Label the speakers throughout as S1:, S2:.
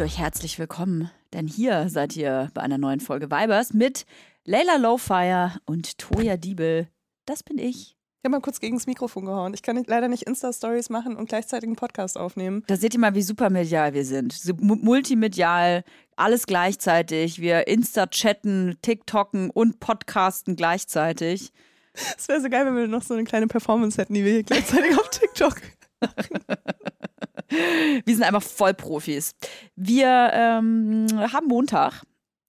S1: Euch herzlich willkommen, denn hier seid ihr bei einer neuen Folge Vibers mit Layla Lowfire und Toya Diebel. Das bin ich.
S2: Ich habe mal kurz gegen das Mikrofon gehauen. Ich kann nicht, leider nicht Insta-Stories machen und gleichzeitig einen Podcast aufnehmen.
S1: Da seht ihr mal, wie supermedial wir sind. So multimedial, alles gleichzeitig. Wir Insta-chatten, TikToken und podcasten gleichzeitig.
S2: Es wäre so geil, wenn wir noch so eine kleine Performance hätten, die wir hier gleichzeitig auf TikTok machen.
S1: Wir sind einfach Vollprofis. Wir ähm, haben Montag.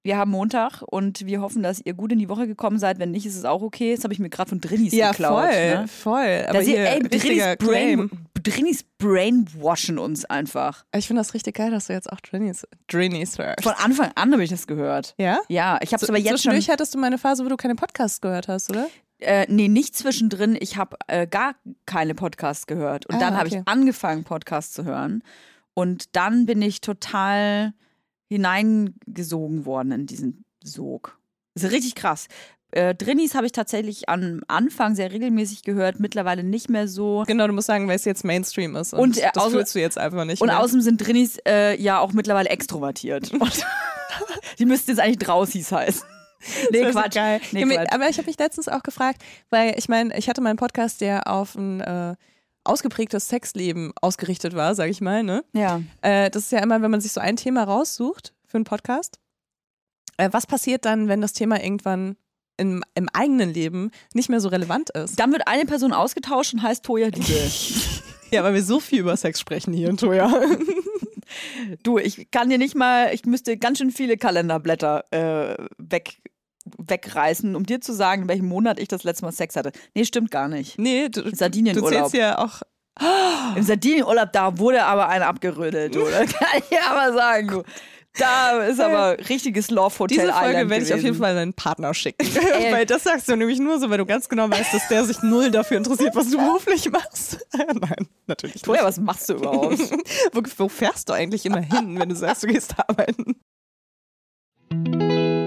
S1: Wir haben Montag und wir hoffen, dass ihr gut in die Woche gekommen seid. Wenn nicht, ist es auch okay. Das habe ich mir gerade von Drinnies
S2: ja,
S1: geklaut.
S2: Voll,
S1: ne?
S2: voll.
S1: Aber hier, ey, Drinnies, Brain, Drinnies brainwashen uns einfach.
S2: Ich finde das richtig geil, dass du jetzt auch Drinnies, Drinnies hörst.
S1: Von Anfang an habe ich das gehört.
S2: Ja?
S1: Ja, ich habe es
S2: so,
S1: aber jetzt schon...
S2: Zwischendurch hattest du meine Phase, wo du keine Podcasts gehört hast, oder?
S1: Äh, nee, nicht zwischendrin. Ich habe äh, gar keine Podcasts gehört. Und
S2: Ah,
S1: dann habe
S2: okay.
S1: ich angefangen, Podcasts zu hören. Und dann bin ich total hineingesogen worden in diesen Sog. Das ist richtig krass. Äh, Drinnies habe ich tatsächlich am Anfang sehr regelmäßig gehört, mittlerweile nicht mehr so.
S2: Genau, du musst sagen, weil es jetzt Mainstream ist. Und,
S1: Und, äh,
S2: das
S1: außer-
S2: fühlst du jetzt einfach nicht
S1: Und
S2: mehr.
S1: außerdem sind Drinnies äh, ja auch mittlerweile extrovertiert. Und die müssten jetzt eigentlich Draußis heißen. Nee, Quatsch.
S2: Geil.
S1: Nee, Quatsch.
S2: aber ich habe mich letztens auch gefragt, weil ich meine, ich hatte meinen Podcast, der auf ein äh, ausgeprägtes Sexleben ausgerichtet war, sage ich mal. Ne?
S1: Ja.
S2: Äh, das ist ja immer, wenn man sich so ein Thema raussucht für einen Podcast. Äh, was passiert dann, wenn das Thema irgendwann im, im eigenen Leben nicht mehr so relevant ist?
S1: Dann wird eine Person ausgetauscht und heißt Toya Diebel.
S2: Ja, weil wir so viel über Sex sprechen hier in Toya.
S1: Du, ich kann dir nicht mal, ich müsste ganz schön viele Kalenderblätter äh, weg, wegreißen, um dir zu sagen, in welchem Monat ich das letzte Mal Sex hatte. Nee, stimmt gar nicht.
S2: nee, du, du
S1: Sardinienurlaub.
S2: zählst ja auch.
S1: Im Sardinienurlaub, da wurde aber einer abgerödelt, du. Das kann ich aber sagen, du. Da ist aber richtiges Love Hotel
S2: Diese Folge
S1: Island
S2: werde ich auf jeden
S1: gewesen.
S2: Fall deinen Partner schicken. weil das sagst du nämlich nur so, weil du ganz genau weißt, dass der sich null dafür interessiert, was du beruflich machst. Nein, natürlich nicht.
S1: Toja, was machst du überhaupt?
S2: wo, wo fährst du eigentlich immer hin, wenn du sagst, du gehst arbeiten?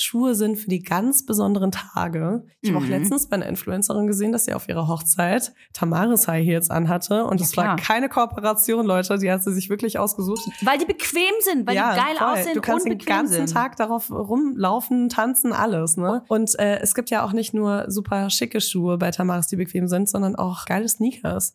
S3: Schuhe sind für die ganz besonderen Tage. Ich habe auch
S1: Mhm.
S3: letztens bei einer Influencerin gesehen, dass sie auf ihrer Hochzeit Tamaris High Heels anhatte. Und
S1: Ja,
S3: das war
S1: klar.
S3: keine Kooperation, Leute. Die hat sie sich wirklich ausgesucht.
S1: Weil die bequem sind, weil die geil
S3: voll.
S1: aussehen
S3: Du kannst
S1: und
S3: den ganzen
S1: sind.
S3: Tag darauf rumlaufen, tanzen, alles. Ne? Und äh, es gibt ja auch nicht nur super schicke Schuhe bei Tamaris, die bequem sind, sondern auch geile Sneakers.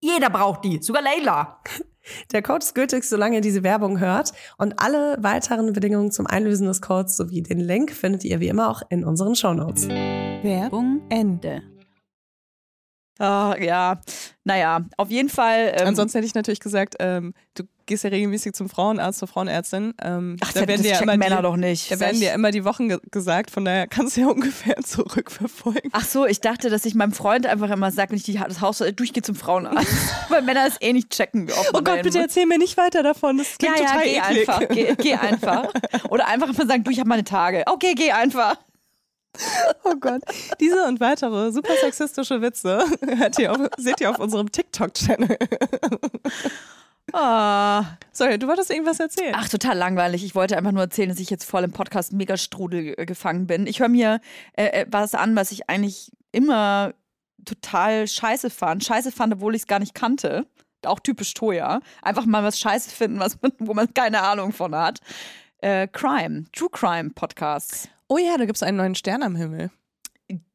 S1: jeder braucht die, sogar Leila.
S3: Der Code ist gültig, solange ihr diese Werbung hört. Und alle weiteren Bedingungen zum Einlösen des Codes sowie den Link findet ihr wie immer auch in unseren Shownotes.
S1: Werbung Ende.
S4: Oh, ja, naja, auf jeden Fall.
S2: Ähm, Ansonsten hätte ich natürlich gesagt, ähm, du gehst ja regelmäßig zum Frauenarzt, zur Frauenärztin. Ähm,
S4: Ach, da werden dir ja immer Männer die, doch nicht.
S2: Da werden dir immer die Wochen ge gesagt, von daher kannst du ja ungefähr zurückverfolgen.
S4: Ach so, ich dachte, dass ich meinem Freund einfach immer sage, wenn ich die, das Haus durchgehe zum Frauenarzt. Weil Männer es eh nicht checken.
S2: oh Gott, bitte erzähl mir nicht weiter davon. Das klingt
S4: ja,
S2: total
S4: ja, geh
S2: eklig.
S4: einfach. Geh, geh einfach. Oder einfach mal sagen, du, ich habe meine Tage. Okay, geh einfach.
S2: Oh Gott. Diese und weitere super sexistische Witze ihr auf, seht ihr auf unserem TikTok-Channel. Ah. Sorry, du wolltest irgendwas erzählen.
S4: Ach, total langweilig. Ich wollte einfach nur erzählen, dass ich jetzt voll im Podcast mega Strudel gefangen bin. Ich höre mir äh, äh, was an, was ich eigentlich immer total scheiße fand. Scheiße fand, obwohl ich es gar nicht kannte. Auch typisch Toya. Einfach mal was scheiße finden, was man, wo man keine Ahnung von hat. Äh, Crime, True Crime Podcasts.
S2: Oh ja, da gibt es einen neuen Stern am Himmel.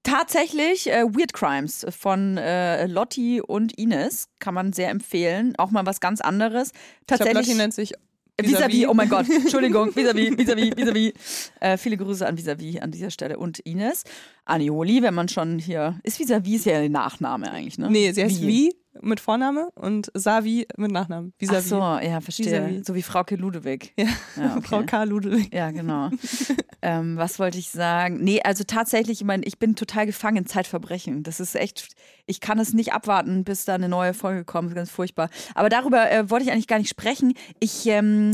S4: Tatsächlich äh, Weird Crimes von äh, Lotti und Ines kann man sehr empfehlen. Auch mal was ganz anderes.
S2: Tatsächlich. Ich glaub, Lotti nennt sich
S4: Vis-à-vis, oh mein Gott, Entschuldigung, vis-à-vis, vis-à-vis, vis-à-vis. Äh, viele Grüße an Vis-à-vis an dieser Stelle und Ines. Anioli, wenn man schon hier. Ist Vis-à-vis ist ja der Nachname eigentlich, ne?
S2: Nee, sie heißt wie, wie mit Vorname und Savi mit Nachnamen.
S4: Vis -vis. Ach so, ja, verstehe. Vis so wie Frau K. Ludewig.
S2: Ja, ja okay. Frau K. Ludewig.
S4: Ja, genau. ähm, was wollte ich sagen? Nee, also tatsächlich, ich meine, ich bin total gefangen in Zeitverbrechen. Das ist echt, ich kann es nicht abwarten, bis da eine neue Folge kommt. Das ist ganz furchtbar. Aber darüber äh, wollte ich eigentlich gar nicht sprechen. Ich ähm,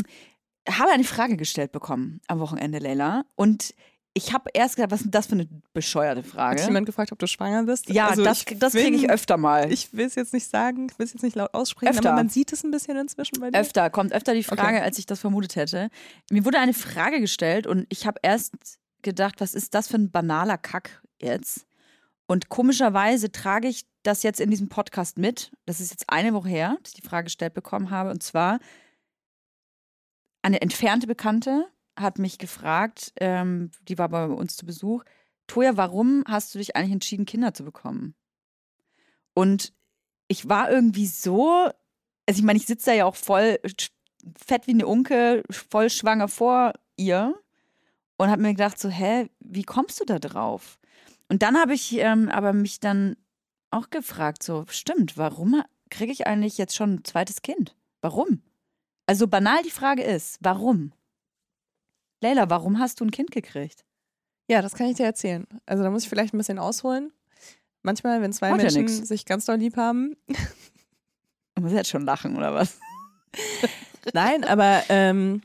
S4: habe eine Frage gestellt bekommen am Wochenende, Leila. Und ich habe erst gedacht, was ist das für eine bescheuerte Frage?
S2: Hat jemand gefragt, ob du schwanger bist?
S4: Ja, also das, das kriege ich öfter mal.
S2: Ich will es jetzt nicht sagen, ich will es jetzt nicht laut aussprechen, öfter. aber man sieht es ein bisschen inzwischen bei dir.
S4: Öfter, kommt öfter die Frage, okay. als ich das vermutet hätte. Mir wurde eine Frage gestellt und ich habe erst gedacht, was ist das für ein banaler Kack jetzt? Und komischerweise trage ich das jetzt in diesem Podcast mit. Das ist jetzt eine Woche her, dass ich die Frage gestellt bekommen habe. Und zwar eine entfernte Bekannte hat mich gefragt, ähm, die war bei uns zu Besuch, Toja, warum hast du dich eigentlich entschieden, Kinder zu bekommen? Und ich war irgendwie so, also ich meine, ich sitze da ja auch voll fett wie eine Unke, voll schwanger vor ihr und habe mir gedacht, so, hä, wie kommst du da drauf? Und dann habe ich ähm, aber mich dann auch gefragt, so, stimmt, warum kriege ich eigentlich jetzt schon ein zweites Kind? Warum? Also banal die Frage ist, warum? Leila, warum hast du ein Kind gekriegt?
S2: Ja, das kann ich dir erzählen. Also da muss ich vielleicht ein bisschen ausholen. Manchmal, wenn zwei Hat Menschen ja sich ganz doll lieb haben.
S4: Du musst jetzt schon lachen, oder was?
S2: Nein, aber ähm,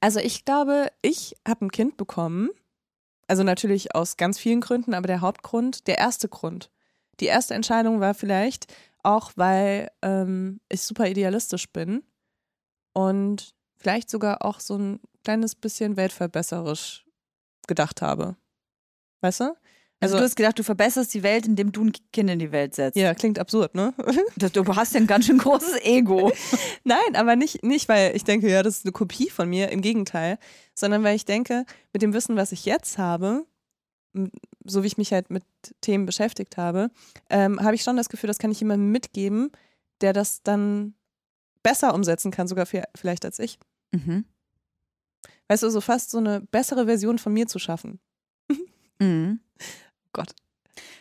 S2: also ich glaube, ich habe ein Kind bekommen. Also natürlich aus ganz vielen Gründen, aber der Hauptgrund, der erste Grund. Die erste Entscheidung war vielleicht auch, weil ähm, ich super idealistisch bin und vielleicht sogar auch so ein kleines bisschen weltverbesserisch gedacht habe. Weißt du?
S4: Also, also, du hast gedacht, du verbesserst die Welt, indem du ein Kind in die Welt setzt.
S2: Ja, klingt absurd, ne?
S4: Du hast ja ein ganz schön großes Ego.
S2: Nein, aber nicht, nicht, weil ich denke, ja, das ist eine Kopie von mir, im Gegenteil, sondern weil ich denke, mit dem Wissen, was ich jetzt habe, so wie ich mich halt mit Themen beschäftigt habe, ähm, habe ich schon das Gefühl, das kann ich jemandem mitgeben, der das dann besser umsetzen kann, sogar vielleicht als ich. Mhm. Weißt du, so fast so eine bessere Version von mir zu schaffen. Mhm. Gott.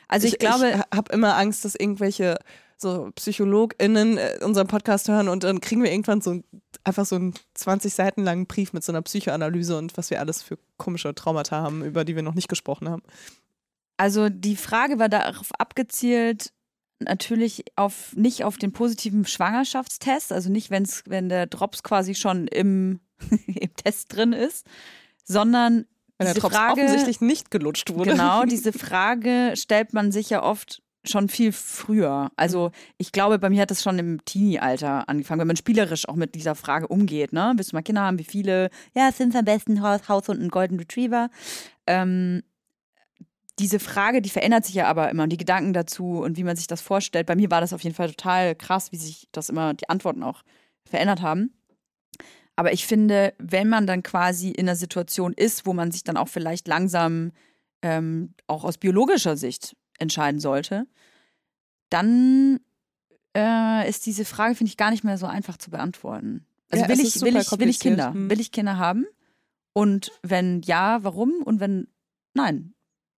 S2: Also ich, ich glaube, ich habe immer Angst, dass irgendwelche so PsychologInnen äh, unseren Podcast hören und dann kriegen wir irgendwann so einfach so einen 20 Seiten langen Brief mit so einer Psychoanalyse und was wir alles für komische Traumata haben, über die wir noch nicht gesprochen haben.
S4: Also die Frage war darauf abgezielt, natürlich auf nicht auf den positiven Schwangerschaftstest, also nicht, wenn's, wenn der Drops quasi schon im im Test drin ist, sondern
S2: Wenn der Drops Frage, offensichtlich nicht gelutscht wurde.
S4: Genau, diese Frage stellt man sich ja oft schon viel früher. Also ich glaube, bei mir hat das schon im Teenie-Alter angefangen, wenn man spielerisch auch mit dieser Frage umgeht. Ne? Willst du mal Kinder haben? Wie viele? Ja, es sind am besten Haus und ein Golden Retriever. Ähm, diese Frage, die verändert sich ja aber immer und die Gedanken dazu und wie man sich das vorstellt. Bei mir war das auf jeden Fall total krass, wie sich das immer, die Antworten auch verändert haben. Aber ich finde, wenn man dann quasi in einer Situation ist, wo man sich dann auch vielleicht langsam ähm, auch aus biologischer Sicht entscheiden sollte, dann äh, ist diese Frage, finde ich, gar nicht mehr so einfach zu beantworten. Also
S2: Ja,
S4: will, ich, will, ich, will ich Kinder?
S2: Hm.
S4: Will ich Kinder haben? Und wenn ja, warum? Und wenn nein,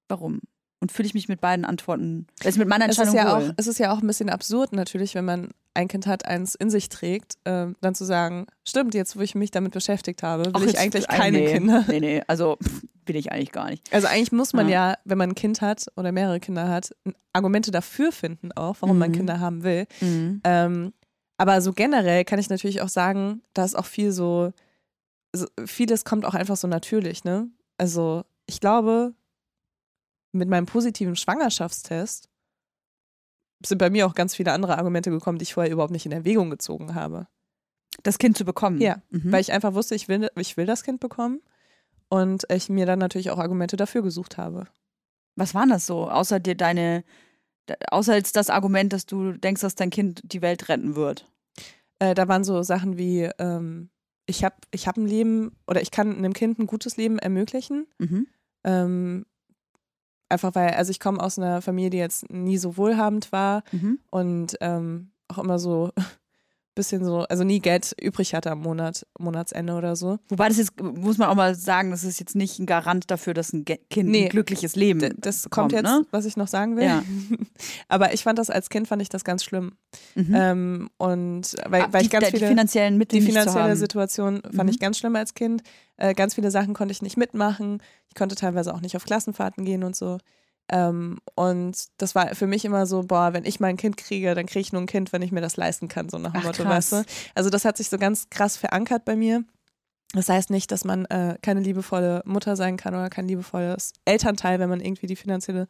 S4: warum? Und fühle ich mich mit beiden Antworten, also mit meiner
S2: Es ist,
S4: Entscheidung
S2: ja
S4: wohl?
S2: auch, es ist ja auch ein bisschen absurd natürlich, wenn man ein Kind hat, eins in sich trägt, ähm, dann zu sagen, stimmt, jetzt wo ich mich damit beschäftigt habe, will
S4: Ach,
S2: ich eigentlich
S4: äh,
S2: keine
S4: nee,
S2: Kinder.
S4: Nee, nee, also will ich eigentlich gar nicht.
S2: Also eigentlich muss man
S4: Ja.
S2: ja, wenn man ein Kind hat oder mehrere Kinder hat, Argumente dafür finden auch, warum man
S4: Mhm.
S2: Kinder haben will.
S4: Mhm.
S2: Ähm, aber so generell kann ich natürlich auch sagen, da ist auch viel so, so, vieles kommt auch einfach so natürlich, ne? Also ich glaube, mit meinem positiven Schwangerschaftstest sind bei mir auch ganz viele andere Argumente gekommen, die ich vorher überhaupt nicht in Erwägung gezogen habe.
S4: Das Kind zu bekommen.
S2: Ja,
S4: Mhm.
S2: Weil ich einfach wusste, ich will, ich will das Kind bekommen und ich mir dann natürlich auch Argumente dafür gesucht habe.
S4: Was waren das so? Außer dir deine, außer jetzt das Argument, dass du denkst, dass dein Kind die Welt retten wird.
S2: Äh, da waren so Sachen wie, ähm, ich habe ich hab ein Leben oder ich kann einem Kind ein gutes Leben ermöglichen.
S4: Mhm.
S2: Ähm, einfach weil, also ich komme aus einer Familie, die jetzt nie so wohlhabend war
S4: Mhm.
S2: und ähm, auch immer so bisschen so, also nie Geld übrig hatte am Monat, Monatsende oder so.
S4: Wobei das jetzt, muss man auch mal sagen, das ist jetzt nicht ein Garant dafür, dass ein Ge Kind
S2: Nee.
S4: ein glückliches Leben
S2: D das
S4: bekommt,
S2: kommt jetzt,
S4: ne?
S2: was ich noch sagen will.
S4: Ja.
S2: Aber ich fand das als Kind, fand ich das ganz schlimm.
S4: Mhm.
S2: Ähm, und weil,
S4: Ah,
S2: weil
S4: die,
S2: ich ganz
S4: die
S2: viele,
S4: finanziellen Mittel
S2: die finanzielle. Situation fand
S4: Mhm.
S2: ich ganz schlimm als Kind. Äh, ganz viele Sachen konnte ich nicht mitmachen. Ich konnte teilweise auch nicht auf Klassenfahrten gehen und so. Ähm, und das war für mich immer so, boah, wenn ich mein Kind kriege, dann kriege ich nur ein Kind, wenn ich mir das leisten kann, so nach dem
S4: Ach,
S2: Motto,
S4: krass.
S2: weißt du? Also das hat sich so ganz krass verankert bei mir. Das heißt nicht, dass man äh, keine liebevolle Mutter sein kann oder kein liebevolles Elternteil, wenn man irgendwie die finanzielle,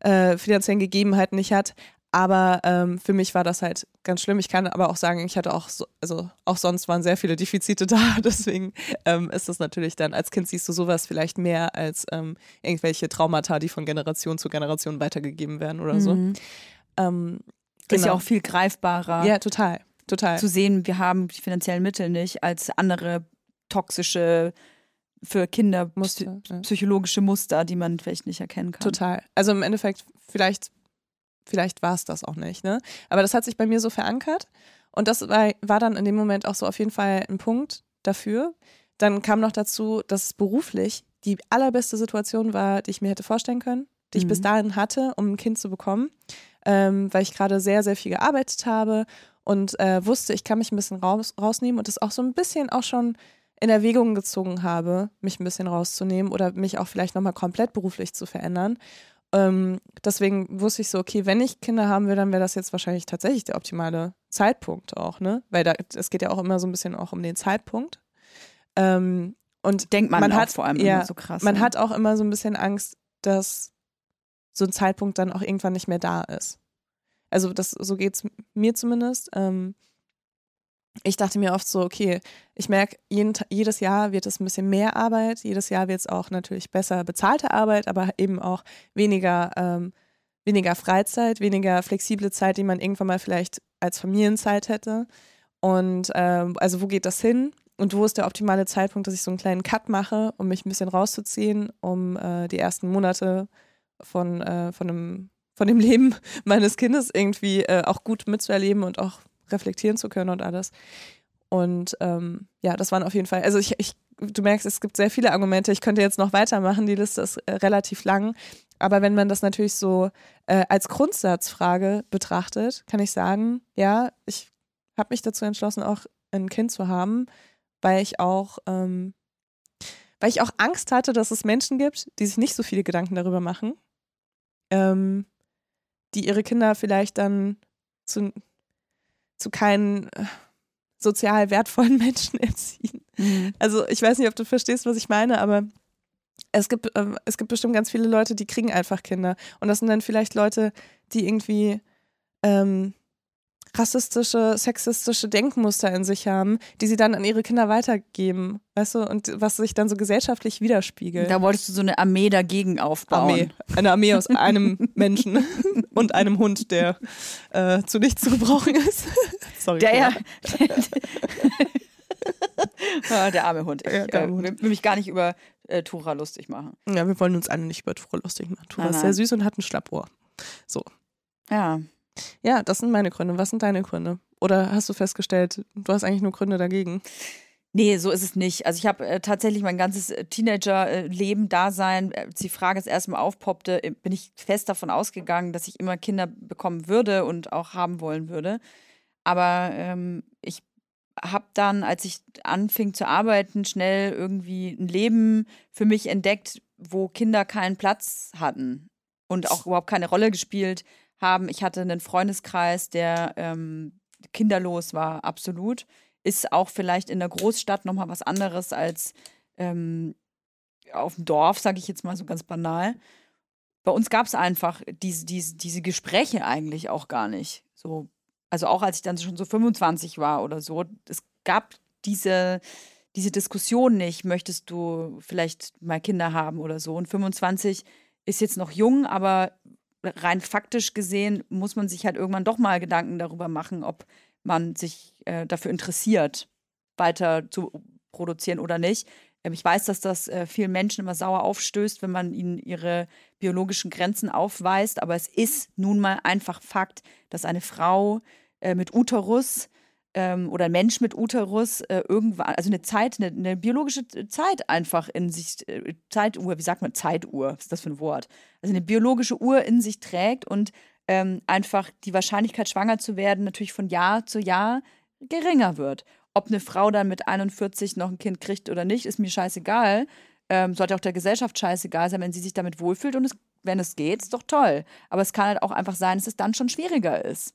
S2: äh, finanziellen Gegebenheiten nicht hat. Aber ähm, für mich war das halt ganz schlimm. Ich kann aber auch sagen, ich hatte auch so, also auch sonst waren sehr viele Defizite da. Deswegen ähm, ist das natürlich dann, als Kind siehst du sowas vielleicht mehr als ähm, irgendwelche Traumata, die von Generation zu Generation weitergegeben werden oder so.
S4: Mhm.
S2: Ähm,
S4: Ist ja
S2: genau.
S4: auch viel greifbarer
S2: Ja, total. Total.
S4: zu sehen, wir haben die finanziellen Mittel nicht, als andere toxische, für Kinder
S2: Muster,
S4: psychologische Muster, die man vielleicht nicht erkennen kann.
S2: Total. Also im Endeffekt, vielleicht, vielleicht war es das auch nicht, ne? Aber das hat sich bei mir so verankert. Und das war, war dann in dem Moment auch so auf jeden Fall ein Punkt dafür. Dann kam noch dazu, dass es beruflich die allerbeste Situation war, die ich mir hätte vorstellen können, die ich
S4: Mhm.
S2: bis dahin hatte, um ein Kind zu bekommen, ähm, weil ich gerade sehr, sehr viel gearbeitet habe und äh, wusste, ich kann mich ein bisschen raus, rausnehmen und das auch so ein bisschen auch schon in Erwägung gezogen habe, mich ein bisschen rauszunehmen oder mich auch vielleicht nochmal komplett beruflich zu verändern. Ähm, deswegen wusste ich so, okay, wenn ich Kinder haben will, dann wäre das jetzt wahrscheinlich tatsächlich der optimale Zeitpunkt auch, ne? Weil da, es geht ja auch immer so ein bisschen auch um den Zeitpunkt. Ähm, und
S4: Denkt man,
S2: Man
S4: auch
S2: hat-
S4: vor allem
S2: ja,
S4: immer so krass.
S2: man
S4: ne?
S2: hat auch immer so ein bisschen Angst, dass so ein Zeitpunkt dann auch irgendwann nicht mehr da ist. Also das, so geht's mir zumindest. Ähm, ich dachte mir oft so, okay, ich merke, jeden, jedes Jahr wird es ein bisschen mehr Arbeit, jedes Jahr wird es auch natürlich besser bezahlte Arbeit, aber eben auch weniger, ähm, weniger Freizeit, weniger flexible Zeit, die man irgendwann mal vielleicht als Familienzeit hätte. Und ähm, also wo geht das hin? Und wo ist der optimale Zeitpunkt, dass ich so einen kleinen Cut mache, um mich ein bisschen rauszuziehen, um äh, die ersten Monate von, äh, von, einem, von dem Leben meines Kindes irgendwie äh, auch gut mitzuerleben und auch reflektieren zu können und alles. Und ähm, ja, das waren auf jeden Fall, also ich, ich, du merkst, es gibt sehr viele Argumente. Ich könnte jetzt noch weitermachen, die Liste ist äh, relativ lang. Aber wenn man das natürlich so äh, als Grundsatzfrage betrachtet, kann ich sagen, ja, ich habe mich dazu entschlossen, auch ein Kind zu haben, weil ich auch, ähm, weil ich auch Angst hatte, dass es Menschen gibt, die sich nicht so viele Gedanken darüber machen, ähm, die ihre Kinder vielleicht dann zu, zu keinen äh, sozial wertvollen Menschen erziehen.
S4: Mhm.
S2: Also ich weiß nicht, ob du verstehst, was ich meine, aber es gibt, ähm, es gibt bestimmt ganz viele Leute, die kriegen einfach Kinder. Und das sind dann vielleicht Leute, die irgendwie ähm, rassistische, sexistische Denkmuster in sich haben, die sie dann an ihre Kinder weitergeben, weißt du, und was sich dann so gesellschaftlich widerspiegelt.
S4: Da wolltest du so eine Armee dagegen aufbauen.
S2: Armee. Eine Armee aus einem Menschen und einem Hund, der äh, zu nichts zu gebrauchen ist. Sorry.
S4: Der ja. Ah, der arme Hund. Ich
S2: Ja,
S4: äh, will mich gar nicht über äh, Tura lustig machen.
S2: Ja, wir wollen uns alle nicht über Tura lustig machen. Tura
S4: Nein,
S2: ist sehr süß und hat ein Schlappohr.
S4: Ja.
S5: Ja, das sind meine Gründe. Was sind deine Gründe? Oder hast du festgestellt, du hast eigentlich nur Gründe dagegen?
S4: Nee, so ist es nicht. Also ich habe äh, tatsächlich mein ganzes äh, Teenager-Leben, Dasein, als die Frage das erste Mal aufpoppte, äh, bin ich fest davon ausgegangen, dass ich immer Kinder bekommen würde und auch haben wollen würde. Aber ähm, ich habe dann, als ich anfing zu arbeiten, schnell irgendwie ein Leben für mich entdeckt, wo Kinder keinen Platz hatten und auch überhaupt keine Rolle gespielt haben. Ich hatte einen Freundeskreis, der ähm, kinderlos war, absolut ist auch vielleicht in der Großstadt nochmal was anderes als ähm, auf dem Dorf, sage ich jetzt mal so ganz banal. Bei uns gab es einfach diese, diese, diese Gespräche eigentlich auch gar nicht. So, also auch als ich dann schon so 25 war oder so, es gab diese, diese Diskussion nicht, möchtest du vielleicht mal Kinder haben oder so. Und 25 ist jetzt noch jung, aber rein faktisch gesehen muss man sich halt irgendwann doch mal Gedanken darüber machen, ob man sich äh, dafür interessiert, weiter zu produzieren oder nicht. Ähm, ich weiß, dass das äh, vielen Menschen immer sauer aufstößt, wenn man ihnen ihre biologischen Grenzen aufweist, aber es ist nun mal einfach Fakt, dass eine Frau äh, mit Uterus ähm, oder ein Mensch mit Uterus äh, irgendwann, also eine Zeit, eine, eine, biologische Zeit einfach in sich, äh, Zeituhr, wie sagt man Zeituhr, was ist das für ein Wort? Also eine biologische Uhr in sich trägt und ähm, einfach die Wahrscheinlichkeit, schwanger zu werden, natürlich von Jahr zu Jahr geringer wird. Ob eine Frau dann mit 41 noch ein Kind kriegt oder nicht, ist mir scheißegal. Ähm, sollte auch der Gesellschaft scheißegal sein, wenn sie sich damit wohlfühlt und es, wenn es geht, ist doch toll. Aber es kann halt auch einfach sein, dass es dann schon schwieriger ist.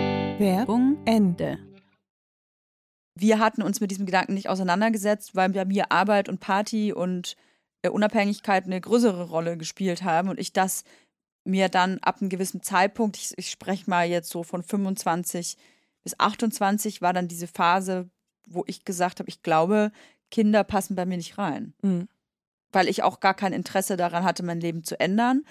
S4: Werbung Ende. Wir hatten uns mit diesem Gedanken nicht auseinandergesetzt, weil bei mir Arbeit und Party und äh, Unabhängigkeit eine größere Rolle gespielt haben und ich das mir dann ab einem gewissen Zeitpunkt, ich, ich spreche mal jetzt so von 25 bis 28, war dann diese Phase, wo ich gesagt habe, ich glaube, Kinder passen bei mir nicht rein. Mhm. Weil ich auch gar kein Interesse daran hatte, mein Leben zu ändern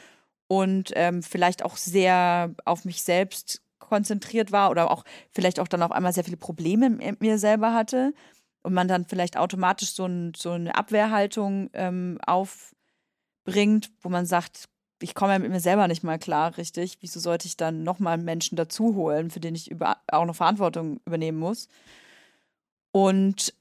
S4: und ähm, vielleicht auch sehr auf mich selbst konzentriert war oder auch vielleicht auch dann auf einmal sehr viele Probleme mit mir selber hatte und man dann vielleicht automatisch so, ein, so eine Abwehrhaltung ähm, aufbringt, wo man sagt, ich komme ja mit mir selber nicht mal klar, richtig. Wieso sollte ich dann nochmal Menschen dazu holen, für den ich über, auch noch Verantwortung übernehmen muss? Und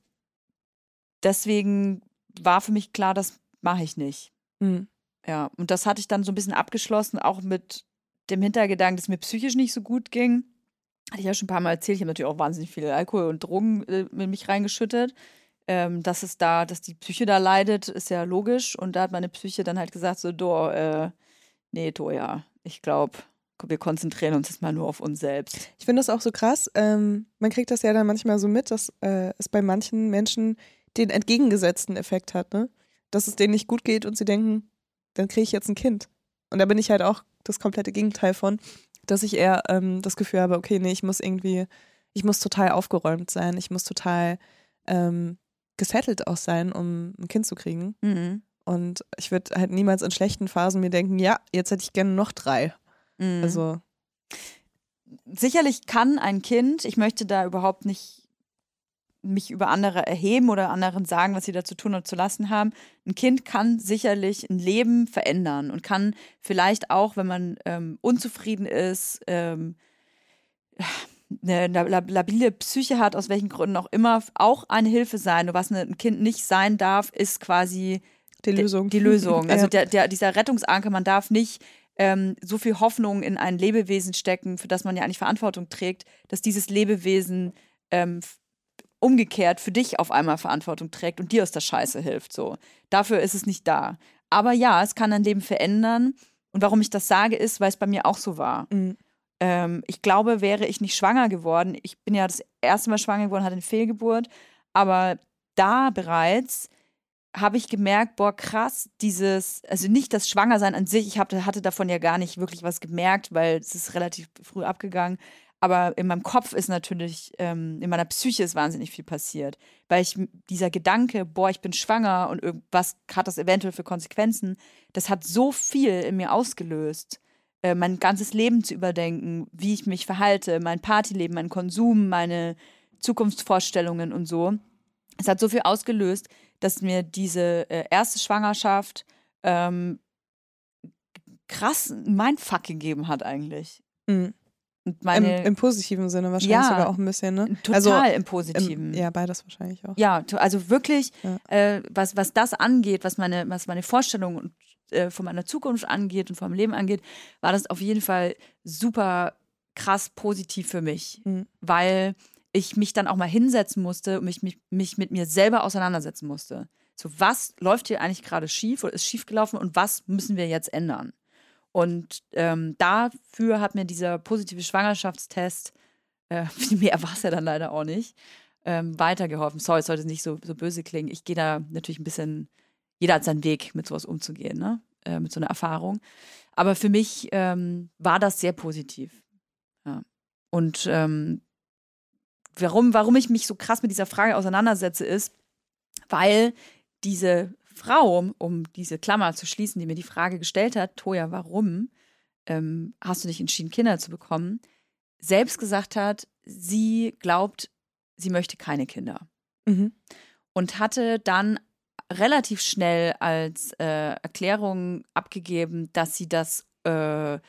S4: deswegen war für mich klar, das mache ich nicht. Mhm. Ja, und das hatte ich dann so ein bisschen abgeschlossen, auch mit dem Hintergedanken, dass es mir psychisch nicht so gut ging. Hatte ich ja schon ein paar Mal erzählt. Ich habe natürlich auch wahnsinnig viel Alkohol und Drogen äh, in mich reingeschüttet. Ähm, dass es da, dass die Psyche da leidet, ist ja logisch. Und da hat meine Psyche dann halt gesagt: so, do, äh, nee, do, ja, ich glaube, wir konzentrieren uns jetzt mal nur auf uns selbst.
S2: Ich finde das auch so krass. Ähm, man kriegt das ja dann manchmal so mit, dass äh, es bei manchen Menschen den entgegengesetzten Effekt hat, ne? Dass es denen nicht gut geht und sie denken, dann kriege ich jetzt ein Kind. Und da bin ich halt auch das komplette Gegenteil von, dass ich eher ähm, das Gefühl habe, okay, nee, ich muss irgendwie, ich muss total aufgeräumt sein, ich muss total ähm, gesettelt auch sein, um ein Kind zu kriegen.
S4: Mhm.
S2: Und ich würde halt niemals in schlechten Phasen mir denken, ja, jetzt hätte ich gerne noch drei.
S4: Mhm.
S2: Also.
S4: Sicherlich kann ein Kind, ich möchte da überhaupt nicht mich über andere erheben oder anderen sagen, was sie da zu tun und zu lassen haben. Ein Kind kann sicherlich ein Leben verändern und kann vielleicht auch, wenn man ähm, unzufrieden ist, ähm, eine labile Psyche hat, aus welchen Gründen auch immer, auch eine Hilfe sein. Nur was ein Kind nicht sein darf, ist quasi
S2: die Lösung.
S4: Die Lösung. Also der, der, dieser Rettungsanker, man darf nicht ähm, so viel Hoffnung in ein Lebewesen stecken, für das man ja eigentlich Verantwortung trägt, dass dieses Lebewesen ähm, umgekehrt für dich auf einmal Verantwortung trägt und dir aus der Scheiße hilft. So. Dafür ist es nicht da. Aber ja, es kann dein Leben verändern. Und warum ich das sage, ist, weil es bei mir auch so war.
S2: Mhm.
S4: Ähm, ich glaube, wäre ich nicht schwanger geworden, ich bin ja das erste Mal schwanger geworden, hatte eine Fehlgeburt, aber da bereits habe ich gemerkt, boah, krass, dieses, also nicht das Schwangersein an sich, ich hab, hatte davon ja gar nicht wirklich was gemerkt, weil es ist relativ früh abgegangen, aber in meinem Kopf ist natürlich, ähm, in meiner Psyche ist wahnsinnig viel passiert. Weil ich dieser Gedanke, boah, ich bin schwanger und was hat das eventuell für Konsequenzen, das hat so viel in mir ausgelöst. Äh, mein ganzes Leben zu überdenken, wie ich mich verhalte, mein Partyleben, mein Konsum, meine Zukunftsvorstellungen und so. Es hat so viel ausgelöst, dass mir diese äh, erste Schwangerschaft ähm, krass Mindfuck gegeben hat eigentlich.
S2: Mhm.
S4: Meine,
S2: Im, Im, positiven Sinne wahrscheinlich
S4: ja,
S2: sogar auch ein bisschen, ne?
S4: Total
S2: also,
S4: im positiven.
S2: Im, ja, beides wahrscheinlich auch.
S4: Ja, also wirklich,
S2: ja.
S4: äh, was, was das angeht, was meine, was meine Vorstellungen äh, von meiner Zukunft angeht und vom Leben angeht, war das auf jeden Fall super krass positiv für mich,
S2: mhm.
S4: weil ich mich dann auch mal hinsetzen musste und mich, mich, mich mit mir selber auseinandersetzen musste. So, was läuft hier eigentlich gerade schief oder ist schief gelaufen und was müssen wir jetzt ändern? Und ähm, dafür hat mir dieser positive Schwangerschaftstest, äh, mehr war es ja dann leider auch nicht, ähm, weitergeholfen. Sorry, es sollte nicht so, so böse klingen. Ich gehe da natürlich ein bisschen, jeder hat seinen Weg, mit sowas umzugehen, ne? Äh, mit so einer Erfahrung. Aber für mich ähm, war das sehr positiv. Ja. Und ähm, warum, warum ich mich so krass mit dieser Frage auseinandersetze, ist, weil diese Frau, um diese Klammer zu schließen, die mir die Frage gestellt hat, Toja, warum ähm, hast du dich entschieden, Kinder zu bekommen, selbst gesagt hat, sie glaubt, sie möchte keine Kinder.
S2: Mhm.
S4: Und hatte dann relativ schnell als äh, Erklärung abgegeben, dass sie das, äh,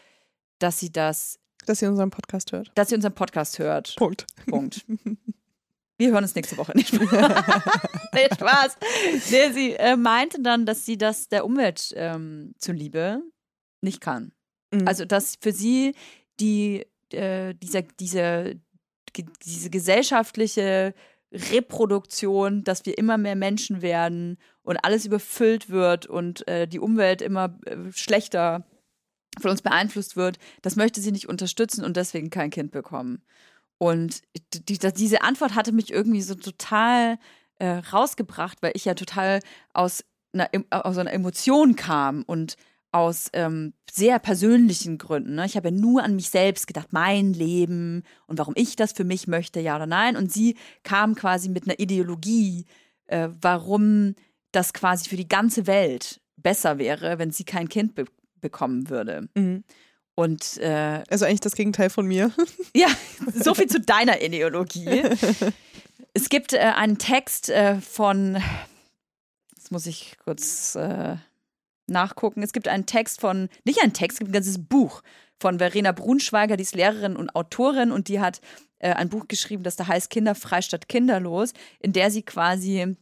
S4: dass sie das
S2: dass sie unseren Podcast hört.
S4: Dass sie unseren Podcast hört.
S2: Punkt.
S4: Punkt. Wir hören uns nächste Woche nicht. nee, Spaß. Nee, sie äh, meinte dann, dass sie das der Umwelt ähm, zuliebe nicht kann.
S2: Mhm.
S4: Also, dass für sie die, äh, dieser, diese, diese gesellschaftliche Reproduktion, dass wir immer mehr Menschen werden und alles überfüllt wird und äh, die Umwelt immer äh, schlechter von uns beeinflusst wird, das möchte sie nicht unterstützen und deswegen kein Kind bekommen. Und die, die, diese Antwort hatte mich irgendwie so total äh, rausgebracht, weil ich ja total aus einer, aus einer Emotion kam und aus ähm, sehr persönlichen Gründen. Ne? Ich habe ja nur an mich selbst gedacht, mein Leben und warum ich das für mich möchte, ja oder nein. Und sie kam quasi mit einer Ideologie, äh, warum das quasi für die ganze Welt besser wäre, wenn sie kein Kind be bekommen würde.
S2: Mhm.
S4: Und äh,
S2: also eigentlich das Gegenteil von mir.
S4: Ja, so viel zu deiner Ideologie. Es gibt äh, einen Text äh, von, jetzt muss ich kurz äh, nachgucken. Es gibt einen Text von, nicht einen Text, es gibt ein ganzes Buch von Verena Brunschweiger, die ist Lehrerin und Autorin und die hat äh, ein Buch geschrieben, das da heißt Kinderfrei statt kinderlos, in der sie quasi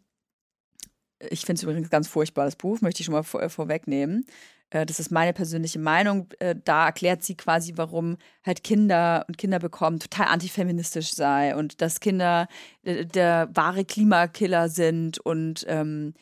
S4: ich finde es übrigens ganz furchtbar, das Buch, möchte ich schon mal vor, äh, vorwegnehmen. Äh, das ist meine persönliche Meinung. Äh, da erklärt sie quasi, warum halt Kinder und Kinder bekommen total antifeministisch sei und dass Kinder der, der wahre Klimakiller sind und ähm,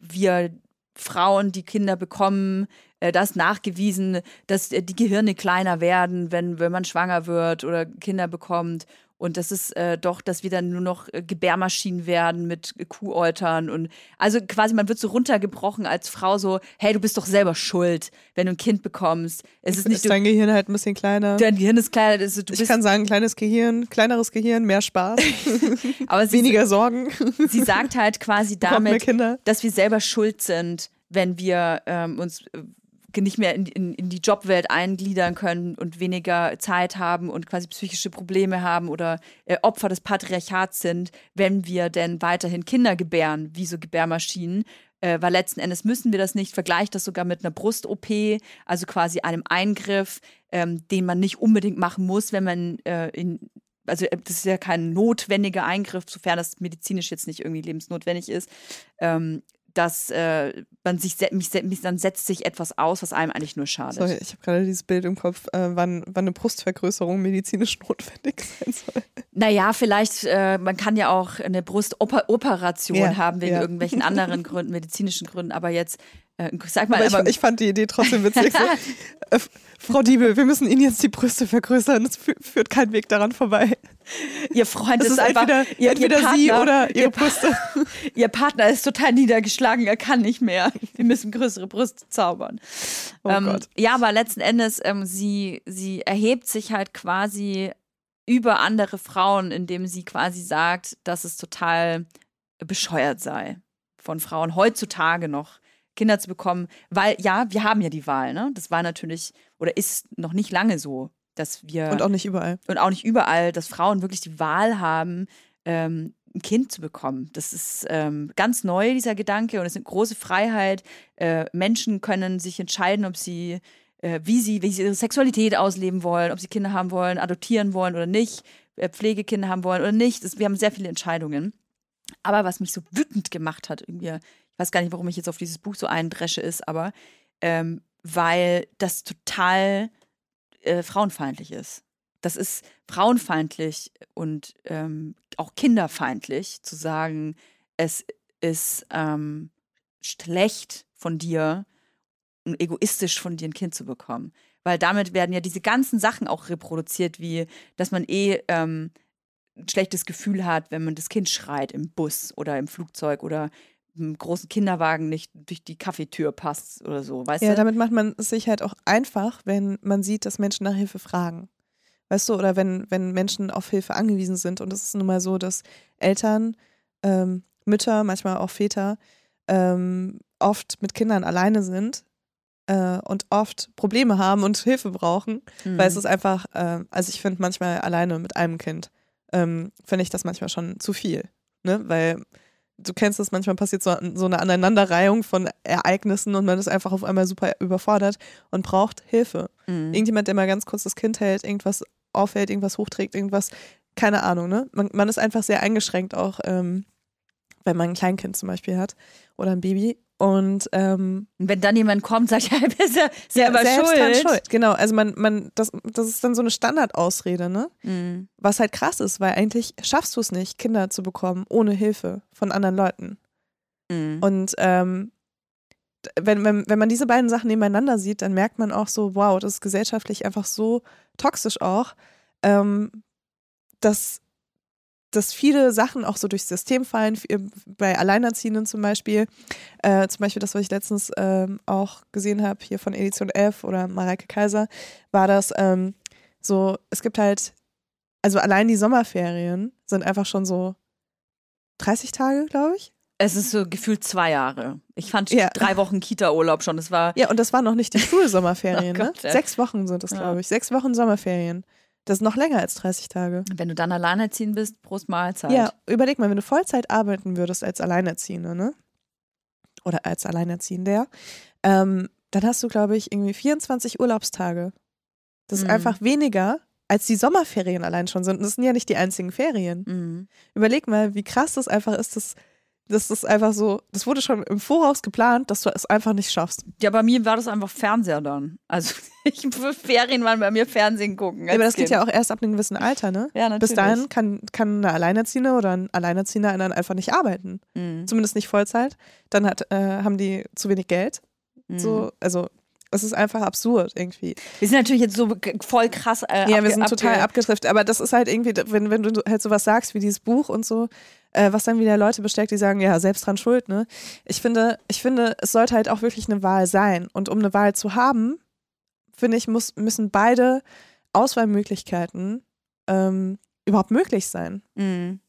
S4: wir Frauen, die Kinder bekommen, äh, das nachgewiesen, dass äh, die Gehirne kleiner werden, wenn, wenn man schwanger wird oder Kinder bekommt. Und das ist äh, doch, dass wir dann nur noch äh, Gebärmaschinen werden mit Kuhäutern und also quasi man wird so runtergebrochen als Frau so, hey, du bist doch selber schuld, wenn du ein Kind bekommst. Es ist nicht
S2: ist dein Gehirn halt ein bisschen kleiner.
S4: Dein Gehirn ist kleiner. Ist,
S2: ich kann sagen, kleines Gehirn, kleineres Gehirn, mehr Spaß,
S4: aber
S2: weniger Sorgen.
S4: Sie sagt halt quasi damit, dass wir selber schuld sind, wenn wir ähm, uns äh, nicht mehr in, in, in, die Jobwelt eingliedern können und weniger Zeit haben und quasi psychische Probleme haben oder äh, Opfer des Patriarchats sind, wenn wir denn weiterhin Kinder gebären, wie so Gebärmaschinen. Äh, weil letzten Endes müssen wir das nicht, vergleicht das sogar mit einer Brust-OP, also quasi einem Eingriff, ähm, den man nicht unbedingt machen muss, wenn man äh, in, also äh, das ist ja kein notwendiger Eingriff, sofern das medizinisch jetzt nicht irgendwie lebensnotwendig ist. Ähm, dass äh, man sich, mich, mich, dann setzt sich etwas aus, was einem eigentlich nur schadet.
S2: Sorry, ich habe gerade dieses Bild im Kopf, äh, wann, wann eine Brustvergrößerung medizinisch notwendig sein soll.
S4: Naja, vielleicht, äh, man kann ja auch eine Brustoperation ja, haben wegen ja. irgendwelchen anderen Gründen, medizinischen Gründen, aber jetzt äh, sag mal,
S2: aber ich, aber ich, fand die Idee trotzdem witzig. so, äh, Frau Diebel, wir müssen Ihnen jetzt die Brüste vergrößern. Es führt kein Weg daran vorbei.
S4: Ihr Freund
S2: das
S4: ist, einfach
S2: entweder,
S4: ihr,
S2: entweder
S4: ihr Partner,
S2: Sie oder Ihre Brüste.
S4: ihr Partner ist total niedergeschlagen, er kann nicht mehr. Wir müssen größere Brüste zaubern.
S2: Oh ähm, Gott.
S4: Ja, aber letzten Endes, ähm, sie, sie erhebt sich halt quasi über andere Frauen, indem sie quasi sagt, dass es total bescheuert sei von Frauen heutzutage noch Kinder zu bekommen, weil ja, wir haben ja die Wahl, ne? Das war natürlich oder ist noch nicht lange so, dass wir
S2: und auch nicht überall
S4: und auch nicht überall, dass Frauen wirklich die Wahl haben, ähm, ein Kind zu bekommen. Das ist ähm, ganz neu dieser Gedanke und es ist eine große Freiheit. Äh, Menschen können sich entscheiden, ob sie äh, wie sie, wie sie ihre Sexualität ausleben wollen, ob sie Kinder haben wollen, adoptieren wollen oder nicht, äh, Pflegekinder haben wollen oder nicht. Das, wir haben sehr viele Entscheidungen. Aber was mich so wütend gemacht hat, irgendwie, weiß gar nicht, warum ich jetzt auf dieses Buch so eindresche ist, aber ähm, weil das total äh, frauenfeindlich ist. Das ist frauenfeindlich und ähm, auch kinderfeindlich zu sagen, es ist ähm, schlecht von dir und egoistisch von dir ein Kind zu bekommen. Weil damit werden ja diese ganzen Sachen auch reproduziert, wie dass man eh ähm, ein schlechtes Gefühl hat, wenn man das Kind schreit im Bus oder im Flugzeug oder großen Kinderwagen nicht durch die Kaffeetür passt oder so, weißt
S2: ja,
S4: du?
S2: Ja, damit macht man es sich halt auch einfach, wenn man sieht, dass Menschen nach Hilfe fragen. Weißt du, oder wenn, wenn Menschen auf Hilfe angewiesen sind. Und es ist nun mal so, dass Eltern, ähm, Mütter, manchmal auch Väter, ähm, oft mit Kindern alleine sind äh, und oft Probleme haben und Hilfe brauchen. Mhm. Weil es ist einfach, äh, also ich finde manchmal alleine mit einem Kind, ähm, finde ich das manchmal schon zu viel. Ne? Weil du kennst das, manchmal passiert so, so eine Aneinanderreihung von Ereignissen und man ist einfach auf einmal super überfordert und braucht Hilfe. Mhm. Irgendjemand, der mal ganz kurz das Kind hält, irgendwas aufhält, irgendwas hochträgt, irgendwas, keine Ahnung, ne? Man, man ist einfach sehr eingeschränkt auch, ähm, wenn man ein Kleinkind zum Beispiel hat oder ein Baby und ähm,
S4: wenn dann jemand kommt, sagt ja, bist ja selber ja, schuld. schuld.
S2: Genau, also man, man, das, das ist dann so eine Standardausrede, ne? Mhm. Was halt krass ist, weil eigentlich schaffst du es nicht, Kinder zu bekommen ohne Hilfe von anderen Leuten. Mhm. Und ähm, wenn, wenn, wenn man diese beiden Sachen nebeneinander sieht, dann merkt man auch so, wow, das ist gesellschaftlich einfach so toxisch auch, ähm, dass dass viele Sachen auch so durchs System fallen, bei Alleinerziehenden zum Beispiel. Äh, zum Beispiel das, was ich letztens ähm, auch gesehen habe, hier von Edition 11 oder Mareike Kaiser, war das ähm, so, es gibt halt, also allein die Sommerferien sind einfach schon so 30 Tage, glaube ich.
S4: Es ist so gefühlt zwei Jahre. Ich fand ja. drei Wochen Kita-Urlaub schon. Das war
S2: ja, und das waren noch nicht die Schulsommerferien. oh Gott, ne? Sechs Wochen sind es, ja. glaube ich. Sechs Wochen Sommerferien. Das ist noch länger als 30 Tage.
S4: Wenn du dann alleinerziehend bist, Prost Mahlzeit.
S2: Ja, überleg mal, wenn du Vollzeit arbeiten würdest als Alleinerziehende, ne? Oder als Alleinerziehender, ähm, dann hast du, glaube ich, irgendwie 24 Urlaubstage. Das ist mhm. einfach weniger, als die Sommerferien allein schon sind. Und das sind ja nicht die einzigen Ferien. Mhm. Überleg mal, wie krass das einfach ist, dass Das ist einfach so, das wurde schon im Voraus geplant, dass du es einfach nicht schaffst.
S4: Ja, bei mir war das einfach Fernseher dann. Also ich für Ferien waren bei mir Fernsehen gucken.
S2: Ja, aber das kind. geht ja auch erst ab einem gewissen Alter, ne?
S4: Ja, natürlich.
S2: Bis dahin kann, kann eine Alleinerziehende oder ein Alleinerziehender dann einfach nicht arbeiten. Mhm. Zumindest nicht Vollzeit. Dann hat, äh, haben die zu wenig Geld. Mhm. So, also es ist einfach absurd irgendwie.
S4: Wir sind natürlich jetzt so voll krass.
S2: Äh, ja, wir sind total abgetrifft. Aber das ist halt irgendwie, wenn, wenn du halt sowas sagst wie dieses Buch und so, äh, was dann wieder Leute besteckt, die sagen, ja, selbst dran schuld, ne? Ich finde, ich finde, es sollte halt auch wirklich eine Wahl sein. Und um eine Wahl zu haben, finde ich, muss, müssen beide Auswahlmöglichkeiten ähm, überhaupt möglich sein. Mhm.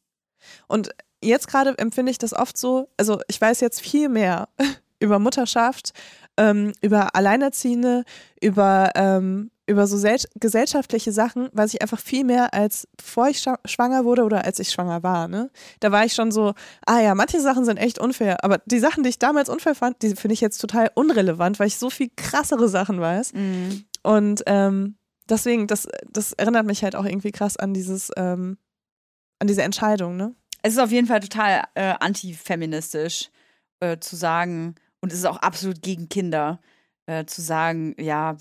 S2: Und jetzt gerade empfinde ich das oft so, also ich weiß jetzt viel mehr über Mutterschaft, ähm, über Alleinerziehende, über, ähm, über so gesellschaftliche Sachen, weiß ich einfach viel mehr als bevor ich schwanger wurde oder als ich schwanger war. Ne? Da war ich schon so, ah ja, manche Sachen sind echt unfair, aber die Sachen, die ich damals unfair fand, die finde ich jetzt total unrelevant, weil ich so viel krassere Sachen weiß. Mhm. Und ähm, deswegen, das, das erinnert mich halt auch irgendwie krass an dieses, ähm, an diese Entscheidung, ne?
S4: Es ist auf jeden Fall total äh, antifeministisch äh, zu sagen, und es ist auch absolut gegen Kinder, äh, zu sagen, ja,